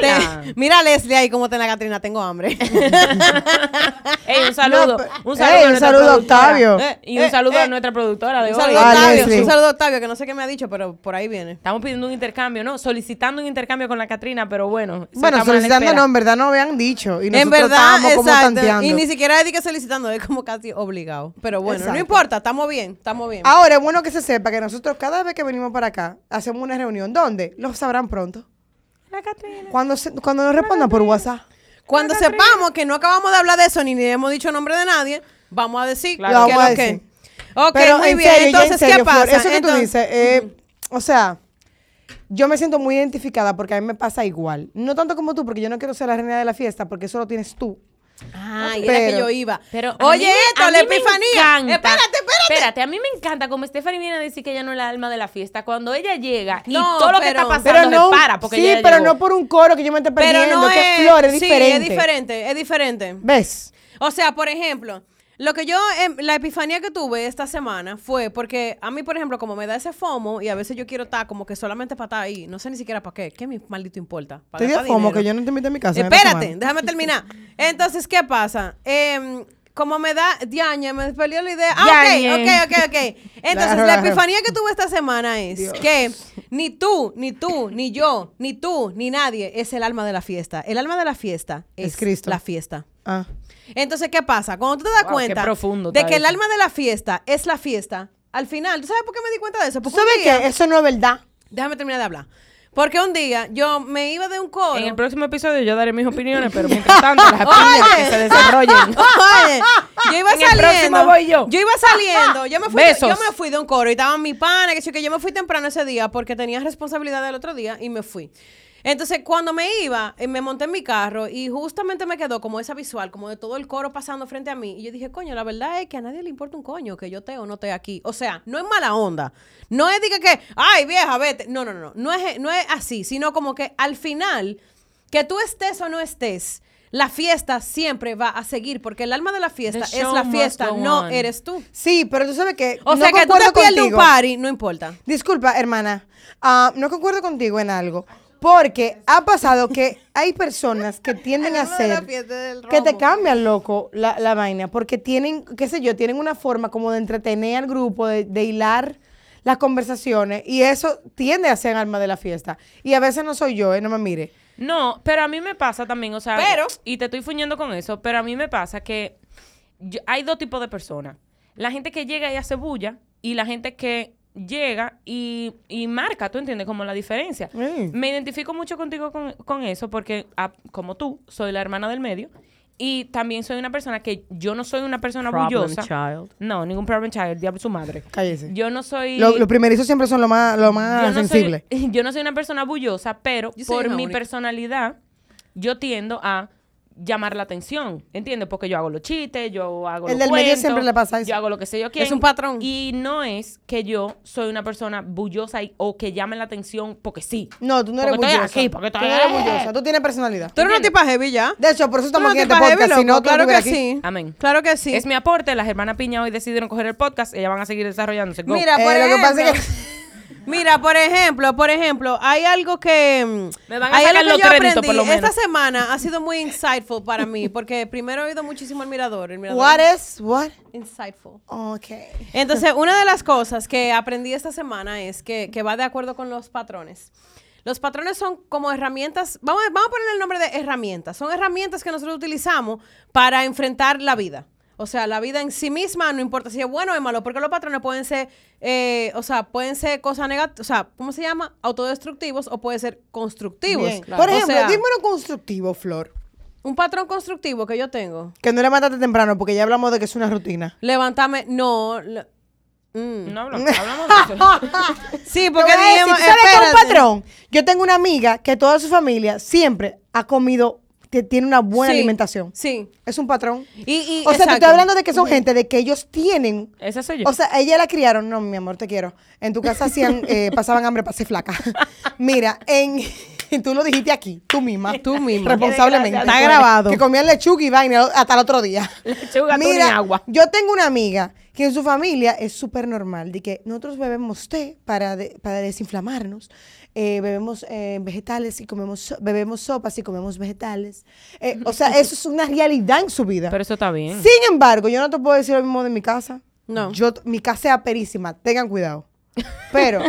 verdad. Te- mira a Leslie ahí como está en la Catrina, tengo hambre. (laughs) Ey, un saludo. Un saludo, Ey, un saludo a. Octavio. Eh, Y un eh, saludo eh. a nuestra productora de un hoy. saludo a Ah, Octavio, un saludo a Octavio, que no sé qué me ha dicho, pero por ahí viene. Estamos pidiendo un intercambio, ¿no? Solicitando un intercambio con la Catrina, pero bueno. Bueno, solicitando no, en verdad no habían dicho. Y En verdad, estábamos como tanteando. Y ni siquiera es que solicitando, es como casi obligado. Pero bueno, Exacto. no importa, estamos bien, estamos bien. Ahora es bueno que se sepa que nosotros cada vez que venimos para acá hacemos una reunión. ¿Dónde? Lo sabrán pronto. La Catrina. Cuando, se- cuando nos respondan por WhatsApp. Cuando sepamos que no acabamos de hablar de eso ni ni hemos dicho nombre de nadie, vamos a decir Claro. que Lo que. Ok, Pero muy en bien. serio, Entonces, en serio, ¿qué pasa? Flor, eso que tú dices, eh, o sea, yo me siento muy identificada porque a mí me pasa igual. No tanto como tú, porque yo no quiero ser la reina de la fiesta, porque eso lo tienes tú. Ah, y era que Pero- yo iba. Pero Oye, mí esto, a la mí me epifanía. encanta. Espérate, espérate. Espérate, a mí me encanta como Stephanie viene a decir que ella no es la alma de la fiesta. Cuando ella llega y No, todo lo que pero- está pasando Pero se no, para porque sí, ella pero llegó. no por un coro que yo me esté Pero perdiendo, no que es. Flor es sí, diferente. es diferente, es diferente. ¿Ves? O sea, por ejemplo, lo que yo, em, la epifanía que tuve esta semana fue porque a mí, por ejemplo, como me da ese FOMO y a veces yo quiero estar como que solamente para estar ahí, no sé ni siquiera para qué, ¿qué mi maldito importa? Te dio dinero. que yo no te invité a mi casa. Espérate, déjame terminar. (laughs) Entonces, ¿qué pasa? Em, como me da Diaña, me perdió la idea. Ah, ok, ok, ok, ok. (laughs) Entonces, la epifanía que tuve esta semana es que ni tú, ni tú, ni yo, ni tú, ni nadie es el alma de la fiesta. El alma de la fiesta es, Es Cristo. la fiesta. Ah. Entonces, ¿qué pasa? Cuando tú te das Wow, cuenta profundo de que el alma de la fiesta es la fiesta, al final, ¿tú sabes por qué me di cuenta de eso? ¿Tú Porque sabes día- qué? Eso no es verdad. Déjame terminar de hablar. Porque un día yo me iba de un coro. En el próximo episodio yo daré mis opiniones, pero mientras (laughs) tanto las opiniones que se desarrollen. (laughs) Oye, yo iba En el saliendo. voy yo. iba saliendo. Yo me fui, Besos. yo me fui de un coro y estaban mi pana, que sí, que yo me fui temprano ese día porque tenía responsabilidad del otro día y me fui. Entonces, cuando me iba, eh, me monté en mi carro y justamente me quedó como esa visual, como de todo el coro pasando frente a mí. Y yo dije, coño, la verdad es que a nadie le importa un coño que yo esté o no esté aquí. O sea, no es mala onda. No es diga que, ay, vieja, vete. No, no, no. No es, no es así, sino como que al final, que tú estés o no estés, la fiesta siempre va a seguir porque el alma de la fiesta The es la fiesta, no on. eres tú. Sí, pero tú sabes que. O no sea, que tú te pierdes un party, no importa. Disculpa, hermana. ah, no concuerdo contigo en algo. Porque ha pasado que hay personas que tienden a hacer que te cambian, loco, la, la vaina. Porque tienen, qué sé yo, tienen una forma como de entretener al grupo, de, de hilar las conversaciones. Y eso tiende a ser alma de la fiesta. Y a veces no soy yo, eh, no me mire. No, pero a mí me pasa también, o sea, Pero- y te estoy fuñendo con eso, pero a mí me pasa que yo- hay dos tipos de personas. La gente que llega y hace bulla y la gente que llega y, y marca, ¿tú entiendes? Como la diferencia. Mm. Me identifico mucho contigo con, con eso porque, ah, como tú, soy la hermana del medio y también soy una persona que yo no soy una persona bullosa. child. No, ningún problem child, diablo su madre. Cállese. Yo no soy... Lo- Los primerizos siempre son lo más, lo más yo no, sensible. soy, (laughs) yo no soy una persona bullosa, pero Yo por mi única. personalidad, yo tiendo a llamar la atención, ¿entiendes? Porque yo hago los chistes, yo hago El los del medio cuentos, siempre le pasa eso. Yo hago lo que sé yo quién. Es un patrón. Y no es que yo soy una persona bullosa y- o que llame la atención porque sí. No, tú no eres Porque estoy bullosa. aquí, porque tú no eres bullosa. Tú tienes personalidad. Tú eres una tipa heavy ya. De hecho, por eso estamos aquí en este tipa podcast. heavy, Si no, claro que aquí. sí. Amén. Claro que sí. Es mi aporte, las hermanas Piña hoy decidieron coger el podcast, ellas van a seguir desarrollándose. Go. Mira, Eh, por lo que pasa es que- (laughs) Mira, por ejemplo, por ejemplo, hay algo que mm, Me van a hay sacar algo los que yo créditos, aprendí. por lo menos. Esta semana ha sido muy insightful para mí porque primero he oído muchísimo el mirador, el mirador What es is, what? insightful. Ok. Entonces, una de las cosas que aprendí esta semana es que, que va de acuerdo con los patrones. Los patrones son como herramientas, vamos, a- vamos a ponerle el nombre de herramientas. Son herramientas que nosotros utilizamos para enfrentar la vida. O sea, la vida en sí misma, no importa si es bueno o es malo, porque los patrones pueden ser, eh, o sea, pueden ser cosas negativas, o sea, ¿cómo se llama? Autodestructivos o pueden ser constructivos. Bien. Claro. Por O ejemplo, sea, dime uno constructivo, Flor. un patrón constructivo que yo tengo. Que no levantaste temprano porque ya hablamos de que es una rutina. Levantarme, no. le- mm. No hablamos, (laughs) hablamos de eso. (laughs) Sí, porque dijimos, ¿tú sabes qué es un patrón? Yo tengo una amiga que toda su familia siempre ha comido que tiene una buena Sí, alimentación. Sí. Es un patrón. Y, y, o sea, te estoy hablando de que son gente de que ellos tienen. Esa soy yo. O sea, a ella la criaron. No, mi amor, te quiero. En tu casa hacían, (laughs) eh, pasaban hambre para ser flaca. (laughs) Mira, en. (laughs) Tú lo dijiste aquí, tú misma. Tú misma. Responsablemente. Está grabado. Que comían lechuga y vaina hasta el otro día. Lechuga, Mira, agua. yo tengo una amiga que en su familia es súper normal, de que nosotros bebemos té para, de- para desinflamarnos, eh, bebemos eh, vegetales y comemos, bebemos sopas y comemos vegetales. Eh, (laughs) o sea, eso es una realidad en su vida. Pero eso está bien. Sin embargo, yo no te puedo decir lo mismo de mi casa. No. Yo, mi casa es aperísima, tengan cuidado. Pero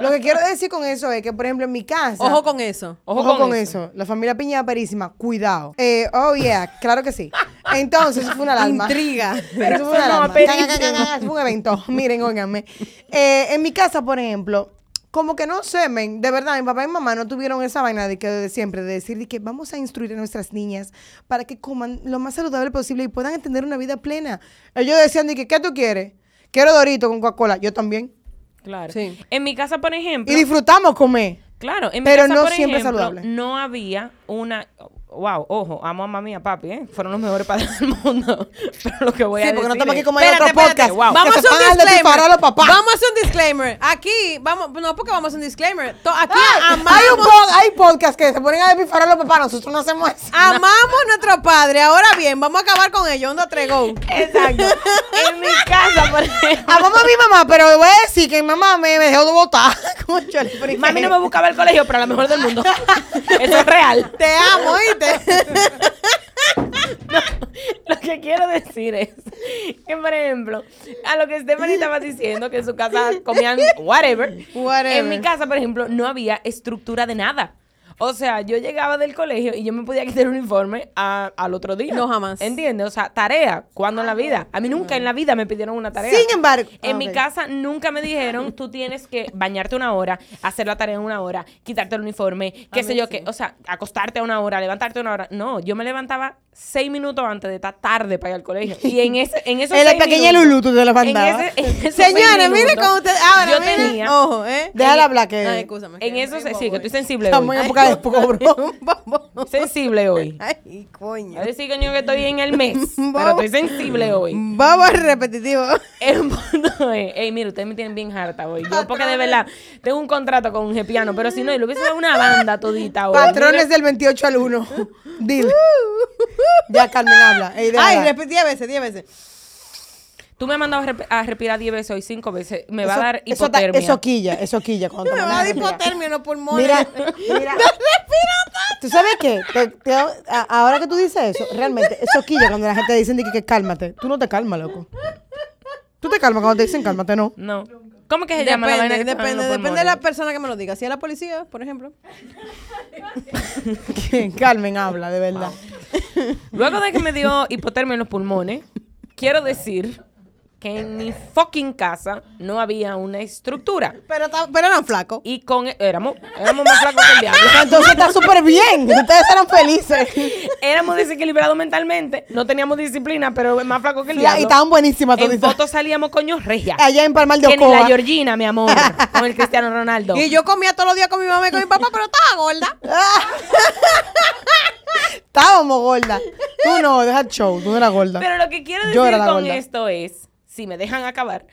lo que quiero decir con eso es que, por ejemplo, en mi casa... Ojo con eso. Ojo con eso. La familia Piña Perísima, cuidado. Eh, oh, yeah, claro que sí. Entonces, eso fue una alarma. Intriga. Eso fue una sonó alarma. aperísimo. Ca, ca, ca, ca, ca, Eso fue un evento. Miren, óiganme. Eh, en mi casa, por ejemplo, como que no sé, men, de verdad, mi papá y mi mamá no tuvieron esa vaina de que de siempre, de decir de que vamos a instruir a nuestras niñas para que coman lo más saludable posible y puedan tener una vida plena. Ellos decían de que, ¿qué tú quieres? Quiero Dorito con Coca-Cola. Yo también. Claro. Sí. En mi casa, por ejemplo. Y disfrutamos comer. Claro, en Pero mi casa, no por siempre ejemplo, saludable. no había una... Wow, ojo, amo a mami y a papi, ¿eh? Fueron los mejores padres del mundo. (laughs) Pero lo que voy a Sí, decir porque no estamos aquí como en otro podcast. Wow. Vamos a un disclaimer. los papás. Vamos a hacer un disclaimer. Aquí, vamos, no porque vamos a hacer un disclaimer. To- Aquí amamos, Hay, un po- hay podcast que se ponen a despifar a los papás. Nosotros no hacemos eso. amamos a nuestro padre. Ahora bien, vamos a acabar con ello. Onda tregó. Exacto. en mi casa, por ejemplo. Amamos a mi mamá, pero voy a decir que mi mamá me dejó de votar. Cónchale, pero ¿y Mami no me buscaba el colegio, pero a la mejor del mundo. (laughs) Eso es real. Te amo, ¿oíste? (laughs) Lo que quiero decir es que, por ejemplo, a lo que Stephanie estaba diciendo, que en su casa comían whatever. Whatever. En mi casa, por ejemplo, no había estructura de nada. O sea, yo llegaba del colegio y yo me podía quitar el uniforme a- al otro día. No, jamás. ¿Entiendes? O sea, tarea. ¿Cuándo en la vida? A mí nunca en la vida me pidieron una tarea. Sin embargo- En mi casa nunca me dijeron, tú tienes que bañarte una hora, hacer la tarea en una hora, quitarte el uniforme, qué sé yo, qué. O sea, acostarte una hora, levantarte una hora. No, yo me levantaba seis minutos antes de estar tarde para ir al colegio. Y en, ese, en esos En la pequeña minutos- Lulu tú te levantabas. (laughs) Esos miren minutos, cómo usted. Ahora, yo tenía... Ojo, ¿eh? Déjala hablar que... Ay, escúchame. En que eso, me sí, que estoy sensible Estamos en época Bobo. (laughs) Sensible hoy. Ay, coño. A decir, coño, que estoy en el mes, (laughs) pero estoy sensible hoy. Vamos al repetitivo. El punto es, ey, mira, ustedes me tienen bien harta hoy. Yo, porque de verdad, tengo un contrato con un Gepiano, pero si no, y lo hubiese dado una banda todita hoy. Patrones Mira, del 28 al 1. (laughs) Dile. ya Carmen habla. Ey. Ay, repetí 10 veces, 10 veces. Tú me has mandado a, respirar 10 veces hoy, 5 veces. Me va a Eso- dar eso hipotermia. Eso quilla, eso quilla. cuando te Me va a dar hipotermia en los pulmones. Mira, (laughs) mira. ¿Tú sabes qué? Te- te- a- ahora que tú dices eso, realmente, eso quilla cuando la gente dice que, que cálmate. Tú no te calmas, loco. Tú te calmas cuando te dicen cálmate, no. No. ¿Cómo que se llama la vaina Depende, depende, de la persona que me lo diga. Si es la policía, por ejemplo. (laughs) Que Carmen habla, de verdad. Luego de que me dio hipotermia en los pulmones, quiero decir que en mi fucking casa no había una estructura. Pero, pero eran flacos. Y con... Éramos, éramos más flacos que el diablo. (laughs) Entonces está súper bien. Ustedes eran felices. (laughs) Éramos desequilibrados mentalmente, no teníamos disciplina, pero más flacos que el diablo. y estaban buenísimas En toditas. fotos salíamos coño regia. Allá en Palmar de Que ni la Ocoa. Georgina, mi amor, (laughs) con el Cristiano Ronaldo. Y yo comía todos los días con mi mamá y con mi papá, pero estaba gorda. Estábamos gordas. Tú no, deja el show. Tú no eras gorda. Pero lo que quiero decir con gorda. esto es, si me dejan acabar,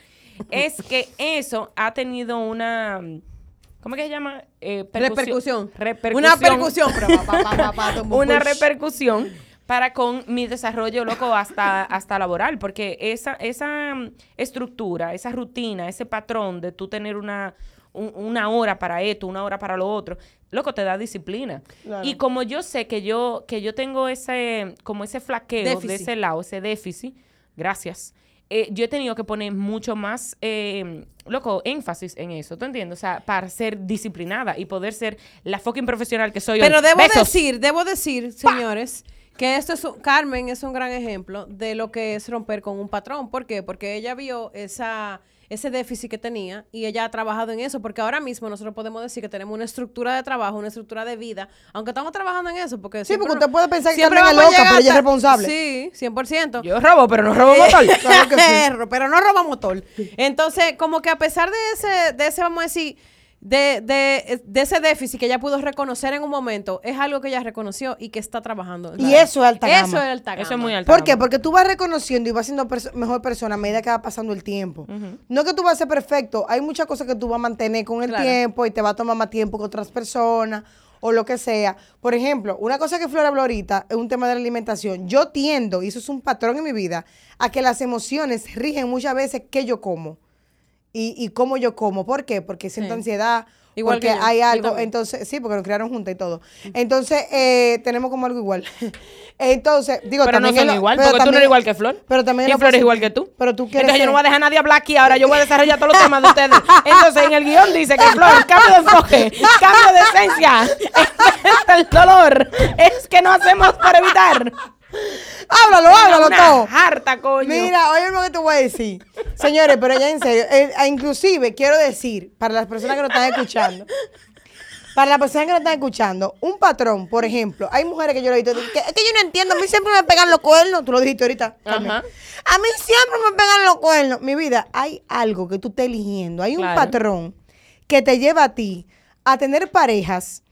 es que eso ha tenido una... ¿Cómo que se llama? Eh, percusión. Repercusión. Una percusión. (laughs) Una repercusión para con mi desarrollo loco hasta, hasta laboral, porque esa, esa estructura, esa rutina, ese patrón de tú tener una, un- una hora para esto, una hora para lo otro, loco, te da disciplina. Y como yo sé que yo, que yo tengo ese, como ese flaqueo de ese lado, ese déficit, gracias. Eh, yo he tenido que poner mucho más, eh, loco, énfasis en eso, ¿tú entiendes? O sea, para ser disciplinada y poder ser la fucking profesional que soy hoy. Pero debo Besos. decir, debo decir, señores, que esto es un- Carmen es un gran ejemplo de lo que es romper con un patrón. ¿Por qué? Porque ella vio esa ese déficit que tenía y ella ha trabajado en eso, porque ahora mismo nosotros podemos decir que tenemos una estructura de trabajo, una estructura de vida, aunque estamos trabajando en eso, porque Sí, porque no- usted puede pensar que siempre Carmen es loca, llegar pero ella es responsable. Sí, 100%. Yo robo, pero no robo motor. (laughs) Claro que sí. Pero no roba motor. Entonces, como que a pesar de ese, de ese, vamos a decir, de, de, de ese déficit que ella pudo reconocer en un momento, es algo que ella reconoció y que está trabajando. Y eso es alta Eso gama. es alta Eso es gama. muy alto. ¿Por qué? Porque tú vas reconociendo y vas siendo perso- mejor persona a medida que va pasando el tiempo. No que tú vas a ser perfecto. Hay muchas cosas que tú vas a mantener con el Claro. tiempo y te va a tomar más tiempo que otras personas o lo que sea. Por ejemplo, una cosa que Flora habló ahorita es un tema de la alimentación. Yo tiendo, y eso es un patrón en mi vida, a que las emociones rigen muchas veces qué yo como y, y cómo yo como. ¿Por qué? Porque siento Sí. ansiedad. Igual porque que yo. hay algo, entonces, sí, porque nos criaron juntas y todo. Entonces, eh, tenemos como algo igual. (laughs) Entonces, digo, Pero no son es lo- igual, pero porque tú no eres igual que Flor. Pero también y lo Flor es igual que tú. Pero tú quieres Entonces yo no voy a dejar a nadie hablar aquí, ahora yo voy a desarrollar todos los temas de ustedes. (laughs) Entonces en el guion dice que Flor, cambio de enfoque, cambio de esencia. (laughs) el dolor es que no hacemos para evitar. (laughs) Háblalo, háblalo Una todo. harta, coño. Mira, oye lo que te voy a decir. Señores, pero ya en serio, eh, eh, inclusive quiero decir, para las personas que nos están escuchando, para las personas que nos están escuchando, un patrón, por ejemplo, hay mujeres que yo le he visto, que, es que yo no entiendo, a mí siempre me pegan los cuernos, tú lo dijiste ahorita. Ajá. A mí siempre me pegan los cuernos. Mi vida, hay algo que tú estás eligiendo, hay un patrón que te lleva a ti a tener parejas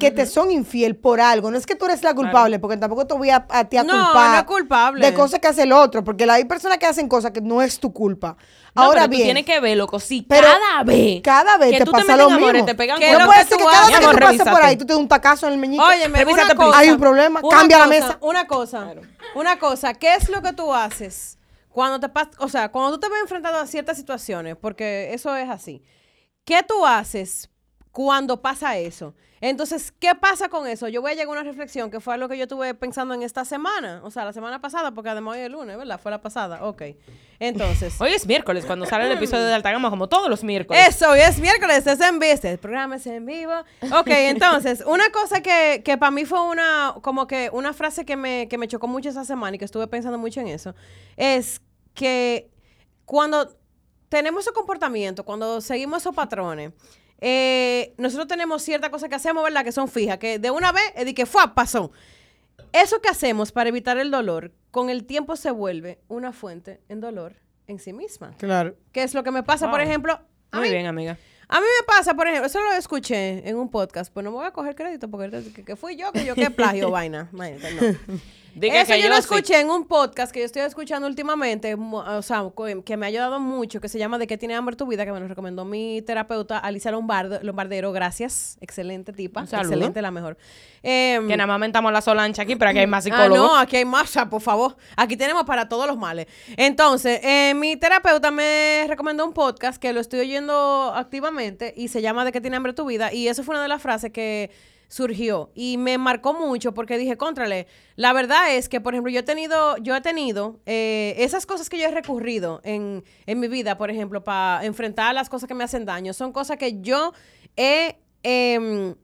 que te son infiel por algo. No es que tú eres la culpable, porque tampoco te voy a, a ti a No, culpar no es culpable. de cosas que hace el otro, porque hay personas que hacen cosas que no es tu culpa. No, Ahora pero tú bien, tienes que ver, loco, si pero cada vez cada vez que te tú pasa te lo en amores, mismo. te pegan ¿Qué no lo puede que ser que cada vez que tú pases por ahí tú te das un tacazo en el meñique. Óyeme, Revísate, una cosa. Hay un problema, Una cambia la mesa. Una cosa, una cosa, ¿qué es lo que tú haces cuando te pasa, o sea, cuando tú te ves enfrentado a ciertas situaciones, porque eso es así. ¿Qué tú haces cuando pasa eso? Entonces, ¿qué pasa con eso? Yo voy a llegar a una reflexión que fue algo que yo estuve pensando en esta semana, o sea, la semana pasada, porque además hoy es lunes, ¿verdad? Fue la pasada, ok. Entonces, Hoy es miércoles, cuando sale el episodio de Alta Gama, como todos los miércoles. eso, hoy es miércoles, es en vivo, este programa es en vivo. Ok, (laughs) entonces, una cosa que, que para mí fue una, como que una frase que me, que me chocó mucho esa semana y que estuve pensando mucho en eso, es que cuando tenemos ese comportamiento, cuando seguimos esos patrones, eh, nosotros tenemos ciertas cosas que hacemos, ¿verdad? Que son fijas, que de una vez, es de que fue, pasó. Eso que hacemos para evitar el dolor, con el tiempo se vuelve una fuente en dolor en sí misma. Claro. ¿Qué es lo que me pasa, por ejemplo? A Muy mí, bien, amiga. a mí me pasa, por ejemplo, eso lo escuché en un podcast, pues no me voy a coger crédito porque que, que fui yo, que yo qué plagio (laughs) vaina. Imagínate, no. Diga Eso que yo lo sí. escuché en un podcast que yo estoy escuchando últimamente, o sea, co- que me ha ayudado mucho, que se llama De qué tiene hambre tu vida, que me lo recomendó mi terapeuta Alicia Lombardo, Lombardero. Gracias, excelente tipa, excelente, la mejor. Em, Que nada más mentamos la solancha aquí, pero aquí hay más Ah, psicólogos. no, aquí hay más, ah, por favor. Aquí tenemos para todos los males. Entonces, eh, mi terapeuta me recomendó un podcast que lo estoy oyendo activamente y se llama De qué tiene hambre tu vida. Y eso fue una de las frases que surgió. Y me marcó mucho porque dije, contrale, la verdad es que, por ejemplo, yo he tenido, yo he tenido eh, esas cosas que yo he recurrido en, en mi vida, por ejemplo, para enfrentar las cosas que me hacen daño, son cosas que yo he... em,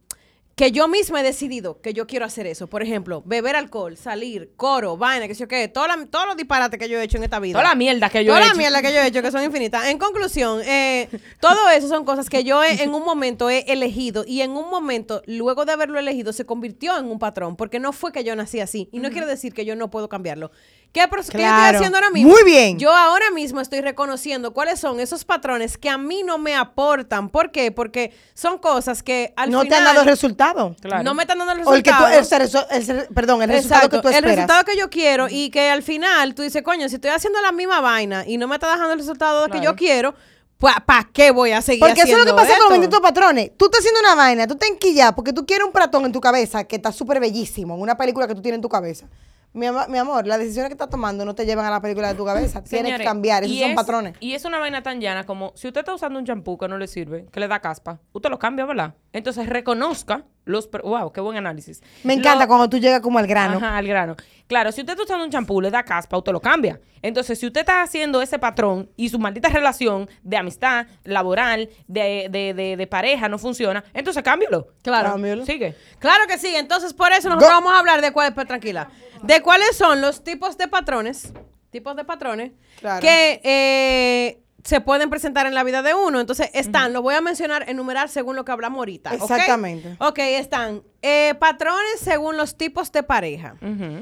que yo misma he decidido que yo quiero hacer eso. Por ejemplo, beber alcohol, salir, coro, vaina, que sé yo qué, toda la- todos los disparates que yo he hecho en esta vida. Toda la mierda que yo Toda he la hecho. mierda que yo he hecho, que son infinitas. En conclusión, eh, (laughs) todo eso son cosas que yo he- en un momento he elegido y en un momento, luego de haberlo elegido, se convirtió en un patrón, porque no fue que yo nací así. Y no quiere decir que yo no puedo cambiarlo. ¿Qué, pro- qué yo estoy haciendo ahora mismo? Muy bien. Yo ahora mismo estoy reconociendo cuáles son esos patrones que a mí no me aportan. ¿Por qué? Porque son cosas que al no final... te han dado resultado. Claro. No me están dando el O el que tú, resultado. el el perdón, el resultado Exacto, que tú el esperas. resultado que yo quiero y que al final tú dices, coño, si estoy haciendo la misma vaina y no me está dejando el resultado que Claro. yo quiero, ¿para qué voy a seguir Porque eso haciendo es lo que pasa con los esto? benditos patrones. Tú estás haciendo una vaina, tú te enquillas porque tú quieres un platón en tu cabeza que está súper bellísimo, en una película que tú tienes en tu cabeza. Mi, ama- mi amor, las decisiones que estás tomando no te llevan a la película de tu cabeza. (laughs) Tienes que cambiar, esos son es- patrones. Y es una vaina tan llana como si usted está usando un champú que no le sirve, que le da caspa, usted lo cambia, ¿verdad? Entonces reconozca los... per- ¡Wow! ¡Qué buen análisis! Me encanta Lo- cuando tú llegas como al grano. Ajá, al grano. Claro, si usted está usando un champú, le da caspa, usted lo cambia. Entonces, si usted está haciendo ese patrón y su maldita relación de amistad, laboral, de, de, de, de pareja no funciona, entonces cámbialo. Claro. Cámbialo. Sigue. Claro que sí, entonces por eso nosotros Go- vamos a hablar de cuál, pues, tranquila, de cuáles son los tipos de patrones, tipos de patrones Claro. que eh, se pueden presentar en la vida de uno. Entonces están, lo voy a mencionar, enumerar según lo que hablamos ahorita. Exactamente. Ok, están eh, patrones según los tipos de pareja.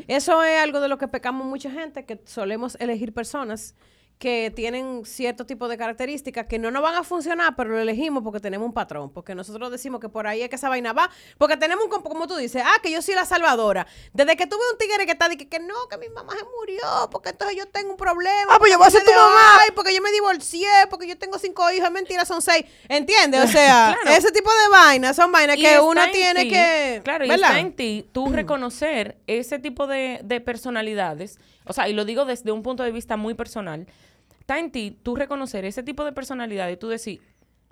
Eso es algo de lo que pecamos mucha gente, que solemos elegir personas que tienen cierto tipo de características que no nos van a funcionar, pero lo elegimos porque tenemos un patrón, porque nosotros decimos que por ahí es que esa vaina va, porque tenemos un, como tú dices, ah, que yo soy la salvadora. Desde que tuve un tigre que está de que, que no, que mi mamá se murió, porque entonces yo tengo un problema. Ah, pues yo voy a ser tu mamá. Ay, porque yo me divorcié, porque yo tengo cinco hijos, es mentira, son seis. ¿Entiendes? O sea, (laughs) Claro. ese tipo de vainas son vainas Y que en tiene ti, que... Claro, y está en ti tú reconocer ese tipo de, de personalidades. O sea, y lo digo desde un punto de vista muy personal. Está en ti tú reconocer ese tipo de personalidad y tú decir,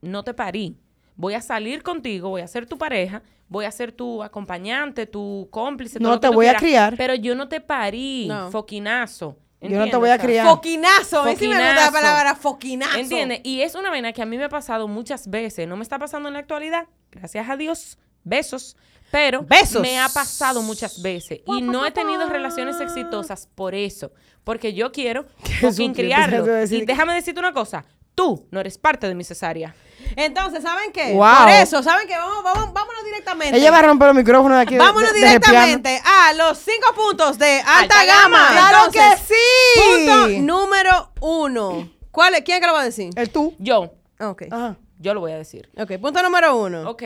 no te parí. Voy a salir contigo, voy a ser tu pareja, voy a ser tu acompañante, tu cómplice. todo No lo te tú voy a criar. Pero yo no te parí, No. foquinazo. Yo no te voy a criar. Foquinazo, a me gusta la palabra foquinazo. ¿Entiendes? Y es una vaina que a mí me ha pasado muchas veces. No me está pasando en la actualidad, gracias a Dios. Besos. Pero Besos. me ha pasado muchas veces. Y no he tenido relaciones exitosas por eso. Porque yo quiero (laughs) criarlo. Y déjame decirte una cosa. Tú no eres parte de mi cesárea. Entonces, ¿saben qué? Wow. Por eso, ¿saben qué? Vamos, vamos, vámonos directamente. Ella va a romper los micrófonos de aquí. Vámonos de- de directamente a los cinco puntos de alta, Alta gama. gama. ¡Claro Entonces, que sí! Punto número uno. ¿Cuál es? ¿Quién es que lo va a decir? El tú. Yo, Ok. Ajá. Yo lo voy a decir. Ok, punto número uno. Ok,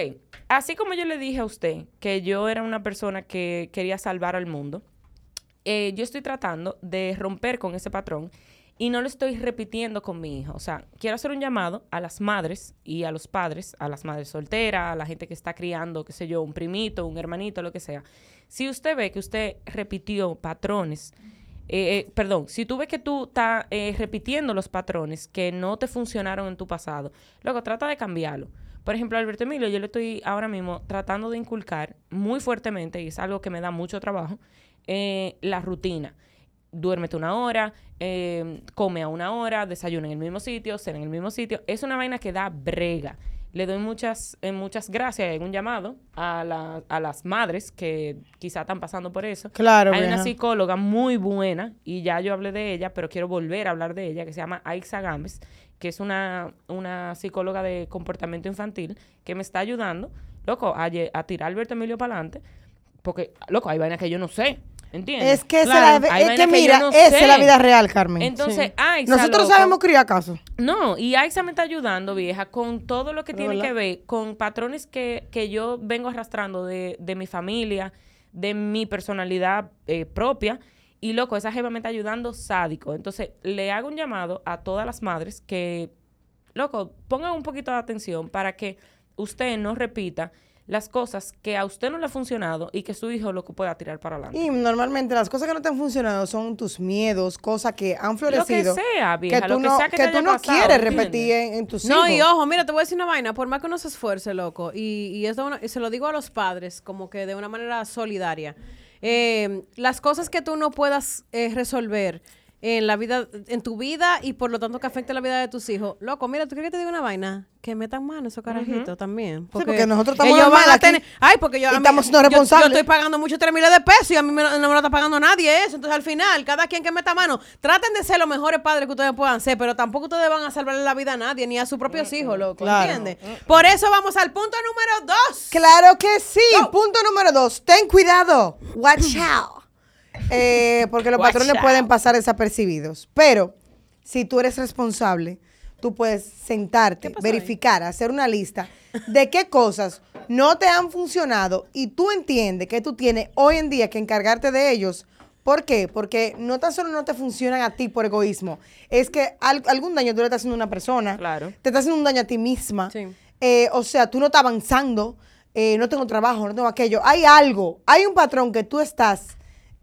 así como yo le dije a usted que yo era una persona que quería salvar al mundo, eh, yo estoy tratando de romper con ese patrón y no lo estoy repitiendo con mi hijo. O sea, quiero hacer un llamado a las madres y a los padres, a las madres solteras, a la gente que está criando, qué sé yo, un primito, un hermanito, lo que sea. Si usted ve que usted repitió patrones, eh, eh, perdón, si tú ves que tú estás eh, repitiendo los patrones que no te funcionaron en tu pasado, luego trata de cambiarlo. Por ejemplo, Alberto Emilio, yo le estoy ahora mismo tratando de inculcar muy fuertemente, y es algo que me da mucho trabajo, eh, la rutina. Duérmete una hora, come a una hora, desayuna en el mismo sitio, cena en el mismo sitio. Es una vaina que da brega. Le doy muchas, eh, muchas gracias en un llamado a, la- a las madres que quizá están pasando por eso. Claro, Hay una psicóloga muy buena, y ya yo hablé de ella, pero quiero volver a hablar de ella, que se llama Aixa Gámez, que es una, una psicóloga de comportamiento infantil que me está ayudando, loco, a, a tirar a Alberto Emilio para adelante, porque, loco, hay vainas que yo no sé, ¿entiendes? Es que, esa Claro, es la- que mira, no esa es la vida real, Carmen. Entonces, Sí. Aixa, Nosotros loco, sabemos criar caso. no, y Aixa me está ayudando, vieja, con todo lo que Pero tiene ¿verdad? que ver con patrones que, que yo vengo arrastrando de, de mi familia, de mi personalidad eh, propia. Y loco, esa jeva me está ayudando sádico. Entonces, le hago un llamado a todas las madres que, loco, pongan un poquito de atención para que usted no repita las cosas que a usted no le ha funcionado y que su hijo lo pueda tirar para adelante. Y normalmente las cosas que no te han funcionado son tus miedos, cosas que han Lo florecido. que sea, vieja, que lo tú que no, sea que, que te tú haya no pasado, quieres ¿entiendes? repetir en, en tus No, y hijos. ojo, mira, te voy a decir una vaina, por más que uno se esfuerce, loco, y, y, esto uno- y se lo digo a los padres, como que de una manera solidaria, eh, las cosas que tú no puedas eh, resolver en la vida, en tu vida y por lo tanto que afecte la vida de tus hijos, loco, mira, ¿tú quieres que te diga una vaina? Que metan mano esos carajitos también. porque nosotros estamos ellos van a tener, ay, porque yo, y a mí- estamos siendo responsables. Yo, estoy pagando muchos 3 miles de pesos y a mí me no me lo está pagando nadie eso. Entonces, al final, cada quien que meta mano, traten de ser los mejores padres que ustedes puedan ser, pero tampoco ustedes van a salvarle la vida a nadie, ni a sus propios hijos, loco, Claro. ¿entiendes? Por eso vamos al punto número dos. Claro que sí. Punto número dos. Ten cuidado. Watch (clears throat) out. Eh, porque los Watch patrones out. pueden pasar desapercibidos. Pero si tú eres responsable, tú puedes sentarte, verificar, hacer una lista de qué cosas no te han funcionado y tú entiendes que tú tienes hoy en día que encargarte de ellos. ¿Por qué? Porque no tan solo no te funcionan a ti por egoísmo, es que al- algún daño tú le estás haciendo a una persona, Claro. te estás haciendo un daño a ti misma. Sí. Eh, o sea, tú no estás avanzando, eh, no tengo trabajo, no tengo aquello. Hay algo, hay un patrón que tú estás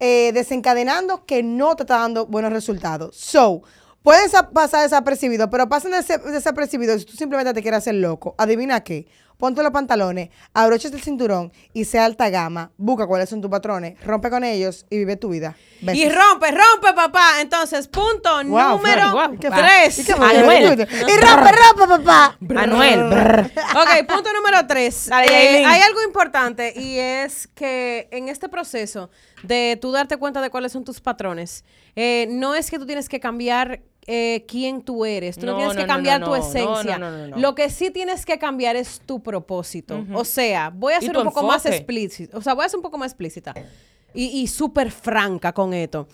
eh, desencadenando que no te está dando buenos resultados. So, pueden sa- pasar desapercibidos, pero pasan dese- desapercibidos si tú simplemente te quieres hacer loco. Adivina qué. Ponte los pantalones, abrochate el cinturón y sea alta gama. Busca cuáles son tus patrones, rompe con ellos y vive tu vida. Besos. Y rompe, rompe, papá. Entonces, punto Wow, número tres. ¿Y? Anuel. Y rompe, rompe, papá. Manuel. Ok, punto número tres. Eh, hay algo importante y es que en este proceso de tú darte cuenta de cuáles son tus patrones, eh, no es que tú tienes que cambiar eh, quién tú eres, tú no, No, tienes no, que cambiar no, tu esencia. no, no, no, no. Lo que sí tienes que cambiar es tu propósito. O sea, voy a ser un poco más explícita. O sea, voy a ser un poco más explícita y, y súper franca con esto.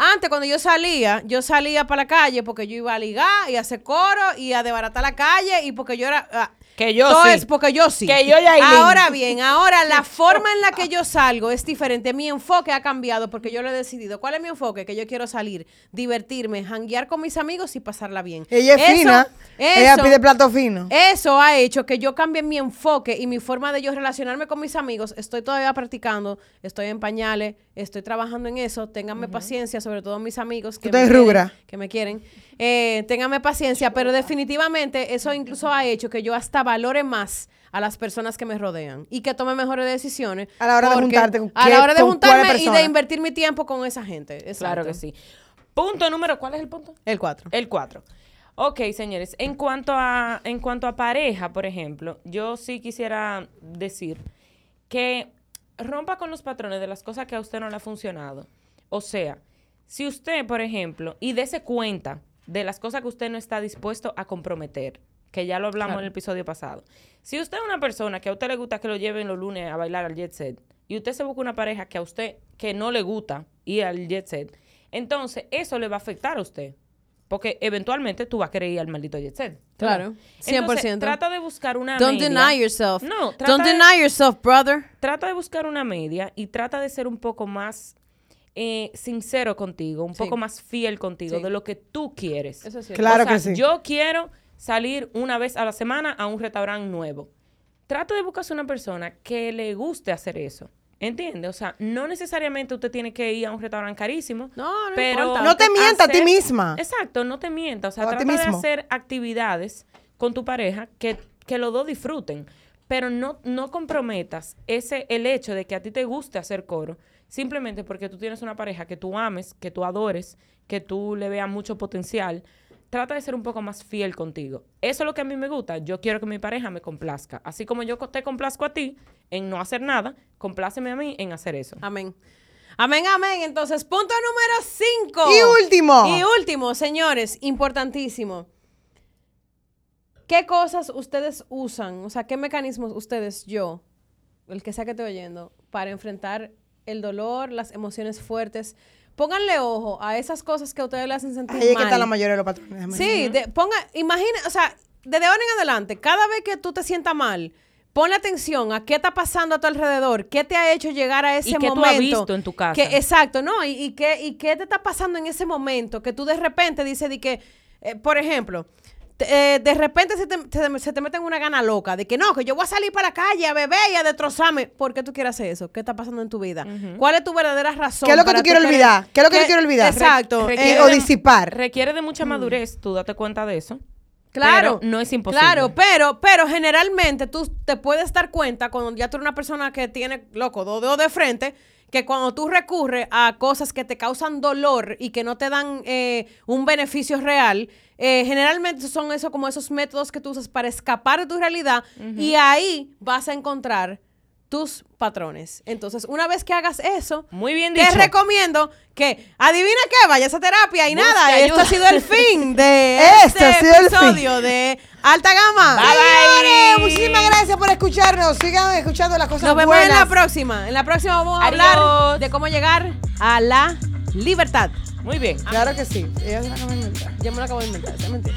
Antes, cuando yo salía, yo salía para la calle porque yo iba a ligar y a hacer coro y a desbaratar la calle y porque yo era... Que yo todo sí. es porque yo sí. Que yo, Yailin. Ahora bien, ahora la (laughs) forma en la que yo salgo es diferente. Mi enfoque ha cambiado porque yo lo he decidido. ¿Cuál es mi enfoque? Que yo quiero salir, divertirme, janguear con mis amigos y pasarla bien. Ella es Eso- fina. Ella pide plato fino. eso ha hecho que yo cambie mi enfoque y mi forma de yo relacionarme con mis amigos. Estoy todavía practicando, estoy en pañales, estoy trabajando en eso. Ténganme paciencia, sobre todo mis amigos me quieren, que me quieren. Eh, ténganme paciencia, pero definitivamente eso incluso ha hecho que yo hasta valore más a las personas que me rodean y que tome mejores decisiones. A la hora de juntarte con A la hora de juntarme y de invertir mi tiempo con esa gente. Claro que sí. Punto número, ¿cuál es el punto? El 4. El 4. Ok, señores, en cuanto a en cuanto a pareja, por ejemplo, yo sí quisiera decir que rompa con los patrones de las cosas que a usted no le ha funcionado. O sea, si usted, por ejemplo, y dése cuenta de las cosas que usted no está dispuesto a comprometer, que ya lo hablamos en el episodio pasado. Si usted es una persona que a usted le gusta que lo lleven los lunes a bailar al jet set y usted se busca una pareja que a usted que no le gusta ir al jet set, entonces eso le va a afectar a usted. Porque eventualmente tú vas a querer ir al maldito jet set. Claro, Entonces, 100%. trata de buscar una Don't media. deny yourself. No, trata Don't de- deny yourself, brother. trata de buscar una media y trata de ser un poco más eh, sincero contigo, un Sí. poco más fiel contigo Sí. de lo que tú quieres. Eso es cierto. Claro O sea, que sí. Yo quiero salir una vez a la semana a un restaurante nuevo. Trata de buscarse una persona que le guste hacer eso. ¿Entiendes? O sea, no necesariamente usted tiene que ir a un restaurante carísimo. No, no pero importa. No te mienta a ti misma. Exacto, no te mientas. O sea, O a ti trata de mismo. hacer actividades con tu pareja que, que los dos disfruten. Pero no, no comprometas ese, el hecho de que a ti te guste hacer coro, simplemente porque tú tienes una pareja que tú ames, que tú adores, que tú le veas mucho potencial. Trata de ser un poco más fiel contigo. Eso es lo que a mí me gusta. Yo quiero que mi pareja me complazca. Así como yo te complazco a ti en no hacer nada, compláceme a mí en hacer eso. Amén. Amén, amén. Entonces, punto número 5. Y último. Y último, señores, importantísimo. ¿Qué cosas ustedes usan? O sea, ¿qué mecanismos ustedes, yo, el que sea que esté oyendo, para enfrentar el dolor, las emociones fuertes? Pónganle ojo a esas cosas que a ustedes le hacen sentir Ahí es que mal. está la mayoría de los patrones. Sí, de- ponga, imagina, o sea, desde ahora en adelante, cada vez que tú te sientas mal, ponle atención a qué está pasando a tu alrededor, qué te ha hecho llegar a ese qué tú has momento. visto en tu casa. Que, exacto, ¿no? Y, y qué, y qué te está pasando en ese momento que tú de repente dices de que, eh, por ejemplo, eh, de repente se te, se, se te mete en una gana loca de que no, que yo voy a salir para la calle a beber y a destrozarme. ¿Por qué tú quieres hacer eso? ¿Qué está pasando en tu vida? ¿Cuál es tu verdadera razón? ¿Qué es lo que tú quieres olvidar? ¿Qué es lo que tú quieres olvidar? Exacto. Eh, o disipar. Requiere de mucha madurez, tú date cuenta de eso. Claro. Pero no es imposible. Claro, pero, pero generalmente tú te puedes dar cuenta cuando ya tú eres una persona que tiene, loco, dos dedos de frente, que cuando tú recurres a cosas que te causan dolor y que no te dan eh, un beneficio real, eh, generalmente son eso como esos métodos que tú usas para escapar de tu realidad y ahí vas a encontrar tus patrones. Entonces, una vez que hagas eso, Muy bien te dicho. recomiendo que, adivina qué, vayas a terapia y Busca nada, esto ayuda. ha sido el fin (laughs) de Este este fin. episodio de Alta Gama. Bye, bye. muchísimas gracias por escucharnos. Sigan escuchando las cosas Nos vemos en la próxima. En la próxima vamos a Adiós. hablar de cómo llegar a la libertad. Muy bien. Claro que sí. Ella se la acaba de inventar. Yo me lo acabo de inventar, es mentira.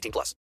18 plus.